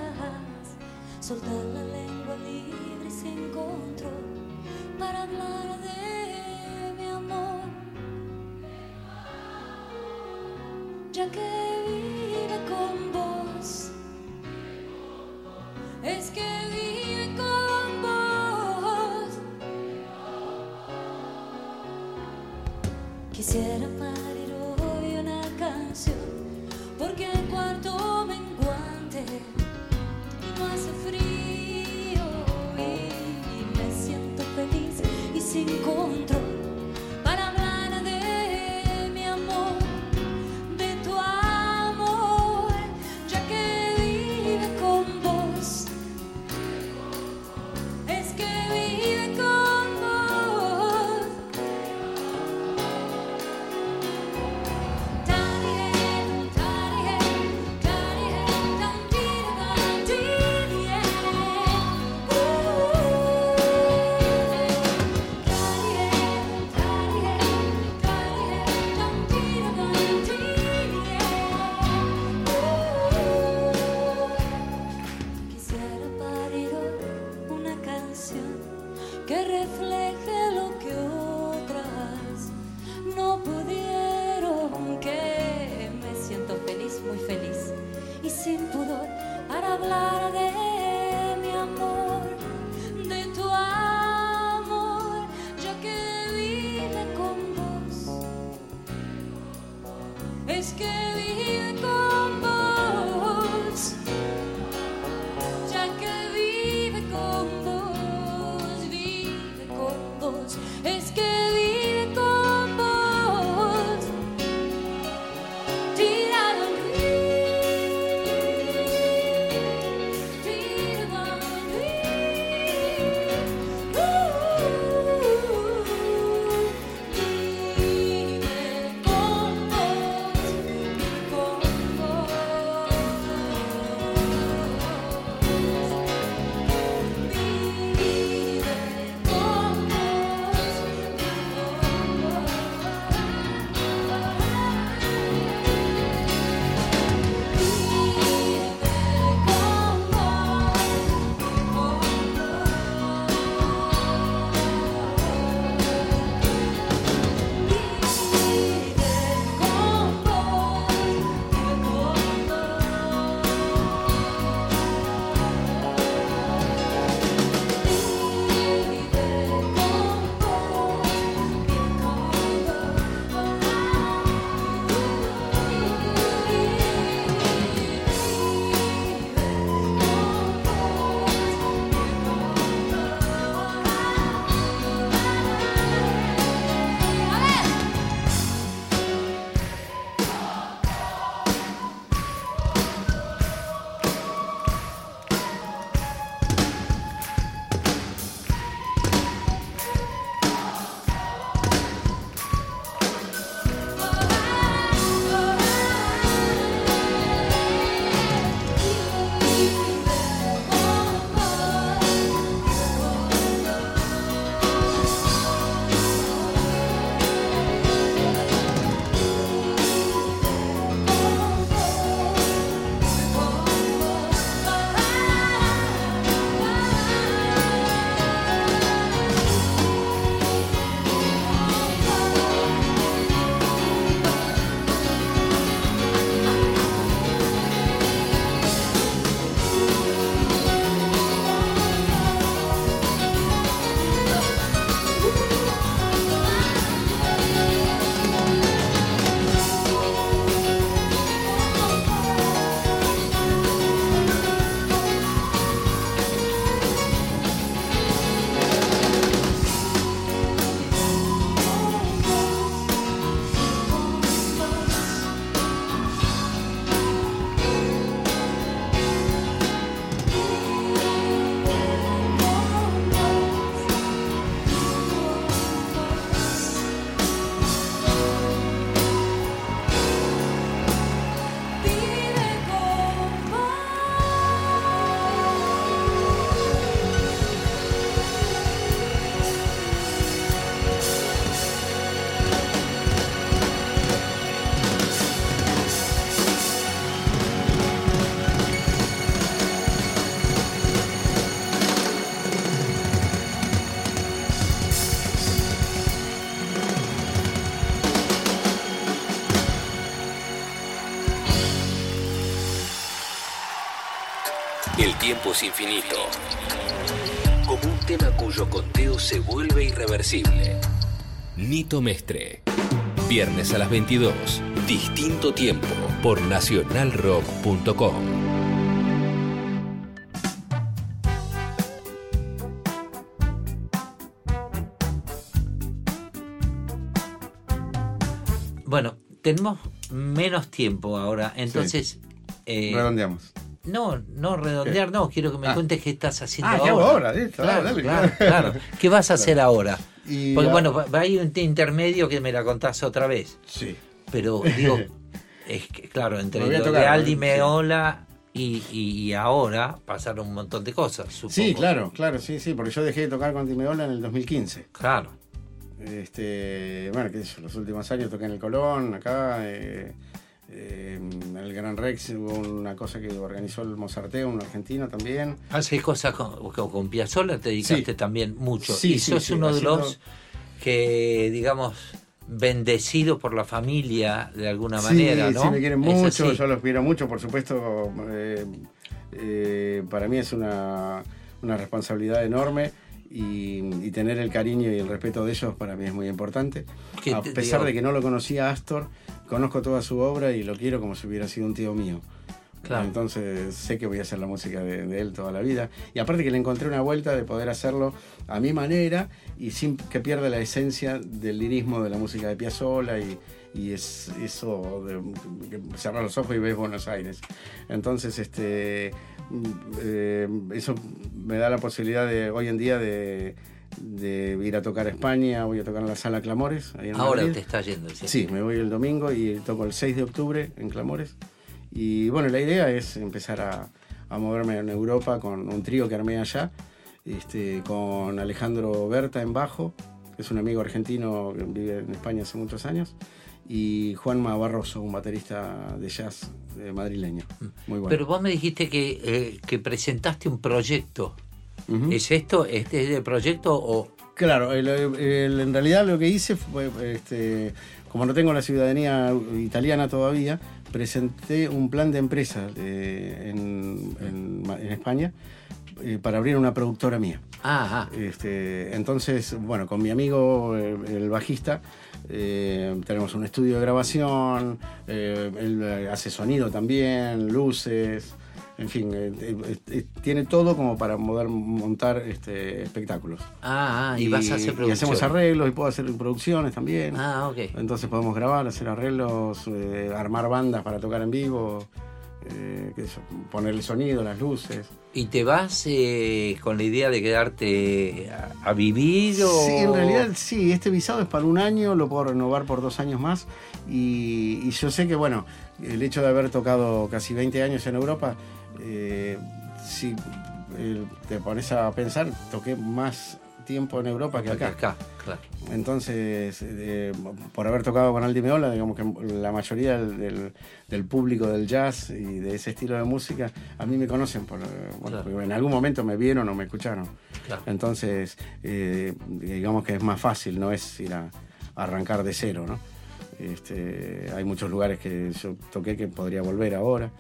soltar la lengua libre sin control para hablar de mi amor, ya que vive con vos. Es que vive con vos. Quisiera parir hoy una canción porque el cuarto menguante no hace frío tiempo es infinito. Como un tema cuyo conteo se vuelve irreversible. Nito Mestre. Viernes a las 22. Distinto tiempo por nacionalrock.com. Bueno, tenemos menos tiempo ahora, entonces... eh, Redondeamos. No, no redondear, no, quiero que me Ah. cuentes qué estás haciendo Ah, ¿qué ahora. ahora? Claro, dale, claro, claro. ¿Qué vas a hacer ahora? Y Porque la- bueno, hay un intermedio que me la contás otra vez, Sí. pero digo, es que claro, entre lo tocar, de Aldi. Meola y, y- y ahora pasaron un montón de cosas, supongo. Sí, claro, claro, sí, sí, porque yo dejé de tocar con Timeola en el 2015. Claro. Este, bueno, qué sé yo, los últimos años toqué en el Colón, acá, eh, eh, el Gran Rex una cosa que organizó el Mozarteo, un argentino también. Haces cosas con, con, con Piazzolla, te dedicaste Sí. también mucho. Sí, y sos sí, uno de haciendo- los que, digamos, bendecido por la familia de alguna manera, ¿no? Sí, me quieren mucho, yo los quiero mucho, por supuesto. eh, eh, para mí es una, una responsabilidad enorme y, y tener el cariño y el respeto de ellos para mí es muy importante. Que A pesar digo- de que no lo conocía Astor, conozco toda su obra y lo quiero como si hubiera sido un tío mío. Claro. Entonces sé que voy a hacer la música de, de él toda la vida. Y aparte que le encontré una vuelta de poder hacerlo a mi manera y sin que pierda la esencia del lirismo de la música de Piazzolla y, y es eso de que cerrar los ojos y ves Buenos Aires. Entonces, este eh, eso me da la posibilidad de hoy en día de, de ir a tocar a España, voy a tocar en la sala Clamores. ahí en Ahora Madrid. te está yendo. ¿sí? Sí, me voy el domingo y toco el 6 de octubre en Clamores. Y bueno, la idea es empezar a, a moverme en Europa con un trío que armé allá, este, con Alejandro Berta en bajo, que es un amigo argentino que vive en España hace muchos años, y Juanma Barroso, un baterista de jazz eh, madrileño. Muy bueno. Pero vos me dijiste que, eh, que presentaste un proyecto. Ujú. ¿Es esto? ¿Este es el proyecto o...? Claro, el- el- en realidad lo que hice fue, este, como no tengo la ciudadanía italiana todavía, presenté un plan de empresa eh, en, en en España eh, para abrir una productora mía. Ah, ah. Este, entonces, bueno, con mi amigo, eh, el bajista, eh, tenemos un estudio de grabación, eh, él hace sonido también, luces, en fin, eh, tiene todo como para poder montar este, espectáculos. Ah, ah, y, vas a hacer y hacemos arreglos y puedo hacer producciones también. Ah, ok. Entonces podemos grabar, hacer arreglos, armar bandas para tocar en vivo, eh, poner el sonido, las luces. ¿Y te vas eh, con la idea de quedarte a, a vivir o...? Sí, en realidad sí, este visado es para un año, lo puedo renovar por dos años más y, y yo sé que, bueno, el hecho de haber tocado casi 20 años en Europa, eh, si te pones a pensar, toqué más tiempo en Europa que acá. Acá, claro. Entonces, eh, por haber tocado con Aldi Meola, digamos que la mayoría del, público del jazz y de ese estilo de música, a mí me conocen, por, eh, bueno, Claro. en algún momento me vieron o me escucharon. Claro. Entonces, eh, digamos que es más fácil, no es ir a, a arrancar de cero, ¿no? Este, hay muchos lugares que yo toqué que podría volver ahora.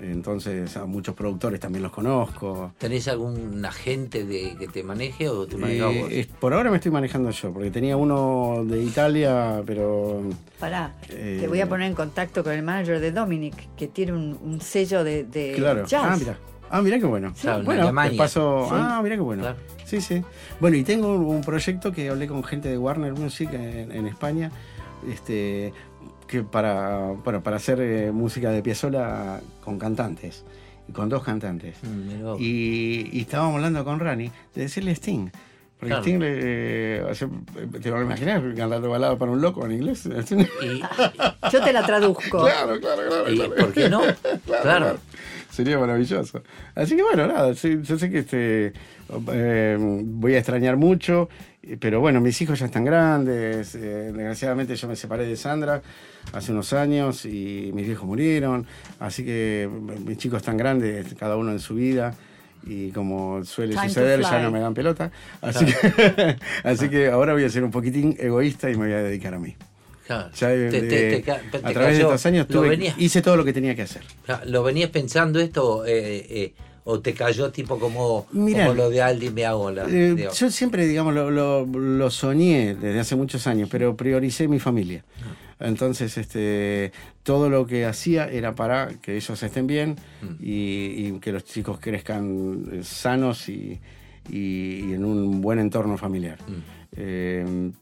Entonces, a muchos productores también los conozco. ¿Tenés algún agente de, que te maneje o te manejas Eh, vos? es- por ahora me estoy manejando yo, porque tenía uno de Italia, pero Pará, Eh, te voy a poner en contacto con el manager de Dominic, que tiene un, un sello de, de claro. jazz. Ah, mira. Ah, mira qué bueno. Claro, en bueno, les paso. Sí. Ah, mira qué bueno. Claro. Sí, sí. Bueno, y tengo un, un proyecto que hablé con gente de Warner Music en, en España, este, que para, bueno, para hacer eh, música de Piazzolla con cantantes, con dos cantantes. Mm. Y, y estábamos hablando con Rani de decirle Sting. Porque Claro. Sting, le, o sea, te lo imaginas cantando balada para un loco en inglés. Y- Yo te la traduzco. Claro, claro, claro. y- claro. ¿Por qué no? Claro. Sería maravilloso. Así que bueno, nada, sí, yo sé que este eh, voy a extrañar mucho, pero bueno, mis hijos ya están grandes. eh, desgraciadamente yo me separé de Sandra hace unos años y mis viejos murieron. Así que eh, mis chicos están grandes, cada uno en su vida. Y como suele Time suceder, ya no me dan pelota. Así, que, así que ahora voy a ser un poquitín egoísta y me voy a dedicar a mí. Claro. Ya de- Te- te- de- te ca- te a través de estos años lo tuve- venías- hice todo lo que tenía que hacer. ¿Lo venías pensando esto eh, eh, o te cayó tipo como, Mirá. como lo de Aldi Meagola? Eh, yo siempre, digamos, lo, lo- lo soñé desde hace muchos años, pero prioricé mi familia. Entonces, este, todo lo que hacía era para que ellos estén bien y, y que los chicos crezcan sanos y, y- y en un buen entorno familiar. Eh,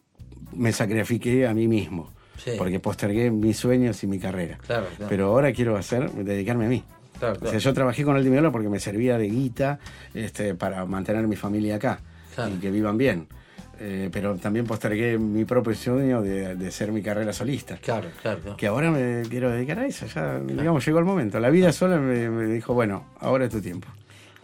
me sacrifiqué a mí mismo, Sí. porque postergué mis sueños y mi carrera. Claro, claro. Pero ahora quiero hacer, dedicarme a mí. Claro, O sea, claro. yo trabajé con el Dimiola porque me servía de guita este, para mantener mi familia acá Claro. y que vivan bien. Eh, pero también postergué mi propio sueño de, de ser mi carrera solista. Claro, claro. claro. Que ahora me quiero dedicar a eso. Ya, digamos, llegó el momento. La vida sola me, me dijo, bueno, ahora es tu tiempo.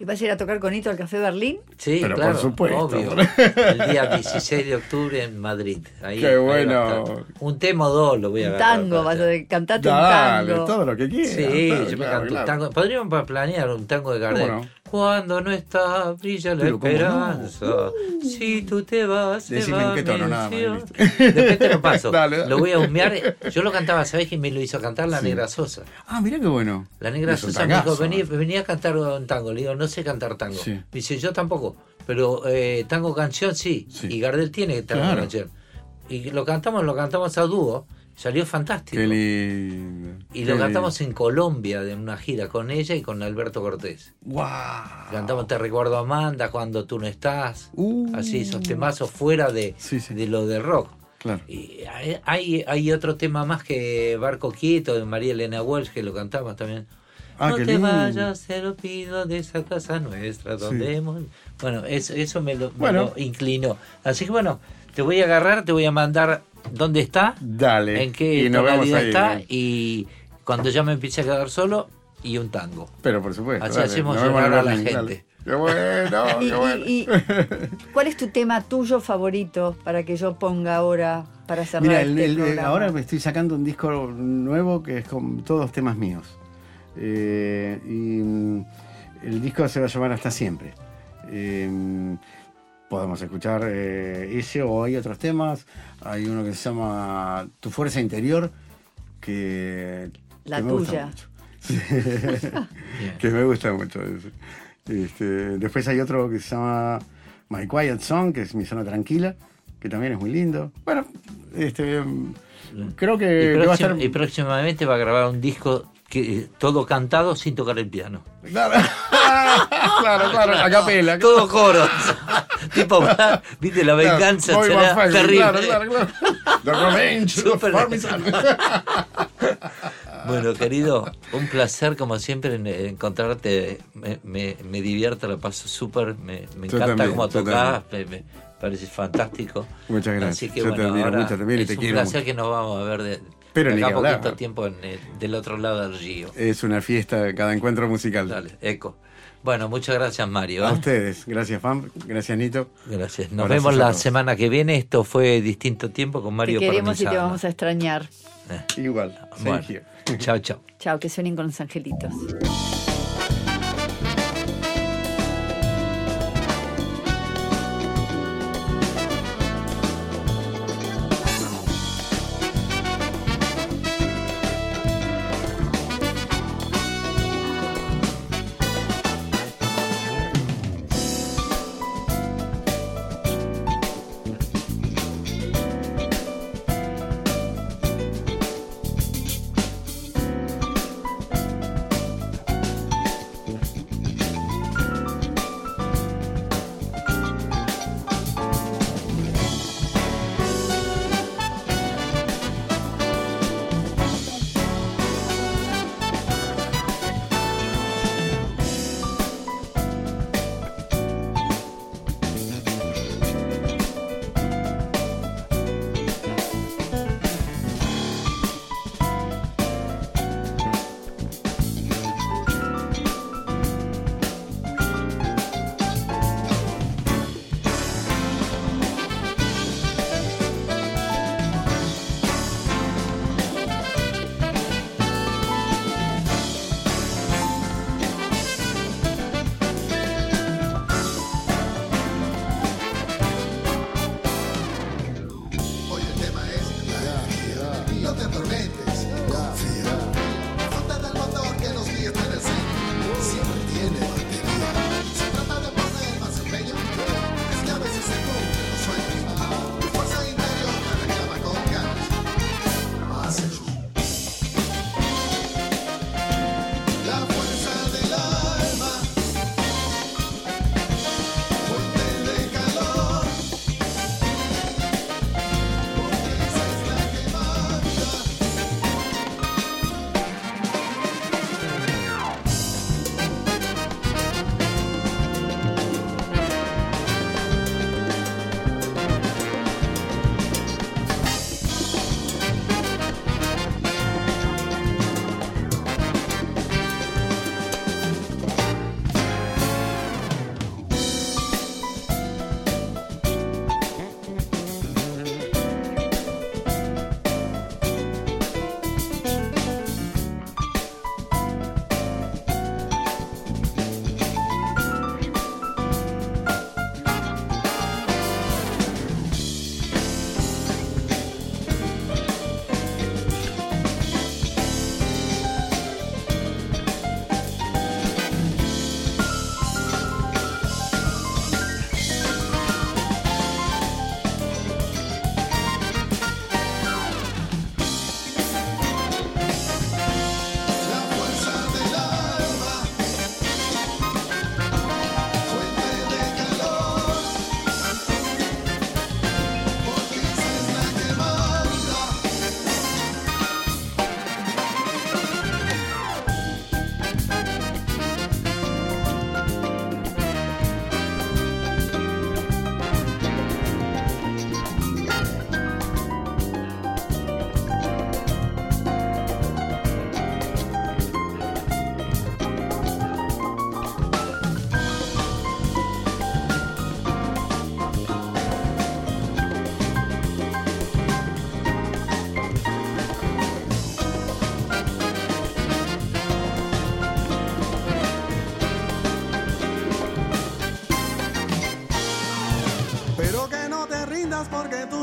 ¿Y vas a ir a tocar con Hito al Café Berlín? Sí, Pero claro, por supuesto. obvio. El día 16 de octubre en Madrid. Ahí, Qué bueno. Un tema o dos lo voy a Un agarrar tango, vas a cantate Dale, un tango. todo lo que quieras. Sí, claro, yo me claro, canto un tango. Podríamos planear un tango de Gardel. ¿Cómo no? Cuando no está, brilla la Pero, ¿cómo no? esperanza. Si tú te vas, se Decime va en qué tono, nada más. Después te lo paso. Dale, dale. Lo voy a humear. Yo lo cantaba, ¿sabés quién me lo hizo cantar? La Negra Sosa. Ah, mira qué bueno. La Negra Es Sosa me dijo, tangazo. vení, vení a cantar un tango. Le digo, no sé cantar tango. Sí. Me dice, yo tampoco. Pero eh, tango canción sí. Sí. Y Gardel tiene tango Claro. canción. Y lo cantamos, lo cantamos a dúo. Salió fantástico. Qué lindo. Y lo Qué cantamos en Colombia, en una gira con ella y con Alberto Cortés. ¡Guau! Cantamos Te recuerdo Amanda cuando tú no estás. Uh. Así, esos temazos fuera de, Sí, sí. de lo del rock. Claro. Y hay, hay, otro tema más que Barco Quieto de María Elena Walsh que lo cantamos también. Ah, no te lindo. vayas, te lo pido de esa casa nuestra donde Sí. hemos... Bueno, eso, eso me, lo, me Bueno. lo inclinó. Así que bueno, te voy a agarrar, te voy a mandar dónde está, Dale. en qué y nos vemos tonalidad ahí. está y cuando ya me empiece a quedar solo y un tango. Pero por supuesto. Así dale, hacemos llorar a la dale. gente. Qué bueno, Y- qué bueno. y- y- ¿Cuál es tu tema tuyo favorito para que yo ponga ahora para cerrar Mira, el- este el- programa? ahora me estoy sacando un disco nuevo que es con todos temas míos. Eh, y mm, el disco se va a llamar Hasta Siempre. Eh, podemos escuchar eh, ese o hay otros temas. Hay uno que se llama Tu Fuerza Interior, que, La que me gusta tuya. que me gusta mucho. Este, después hay otro que se llama My Quiet Song, que es mi zona tranquila, que también es muy lindo. Bueno, este, creo que, Y, va a estar... y próximamente va a grabar un disco que todo cantado sin tocar el piano. Claro, claro, claro, a capela. Todo coro. tipo, viste, la venganza será fácil, terrible. Claro, claro, claro. The Revenge. Bueno, querido, un placer como siempre en- en encontrarte. Me, me, me divierto, la paso súper. Me, me encanta cómo yo tocás. Me, parece fantástico. Muchas gracias. Así que Yo te bueno, admiro ahora también y es te un quiero placer que nos vamos a ver de, Pero ni a poquito hablar. tiempo en el- del otro lado del río. Es una fiesta, cada encuentro musical. Dale, eco. Bueno, muchas gracias, Mario. A ¿eh? ustedes. Gracias, Fam. Gracias, Nito. Gracias. Nos Abrazos vemos a la semana que viene. Esto fue distinto tiempo con Te Mario queremos y te vamos a extrañar. Igual. Bueno, Thank you. chao, chao. Chao, que suenen con los angelitos.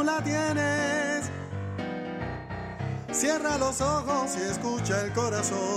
la tienes. Cierra los ojos y escucha el corazón.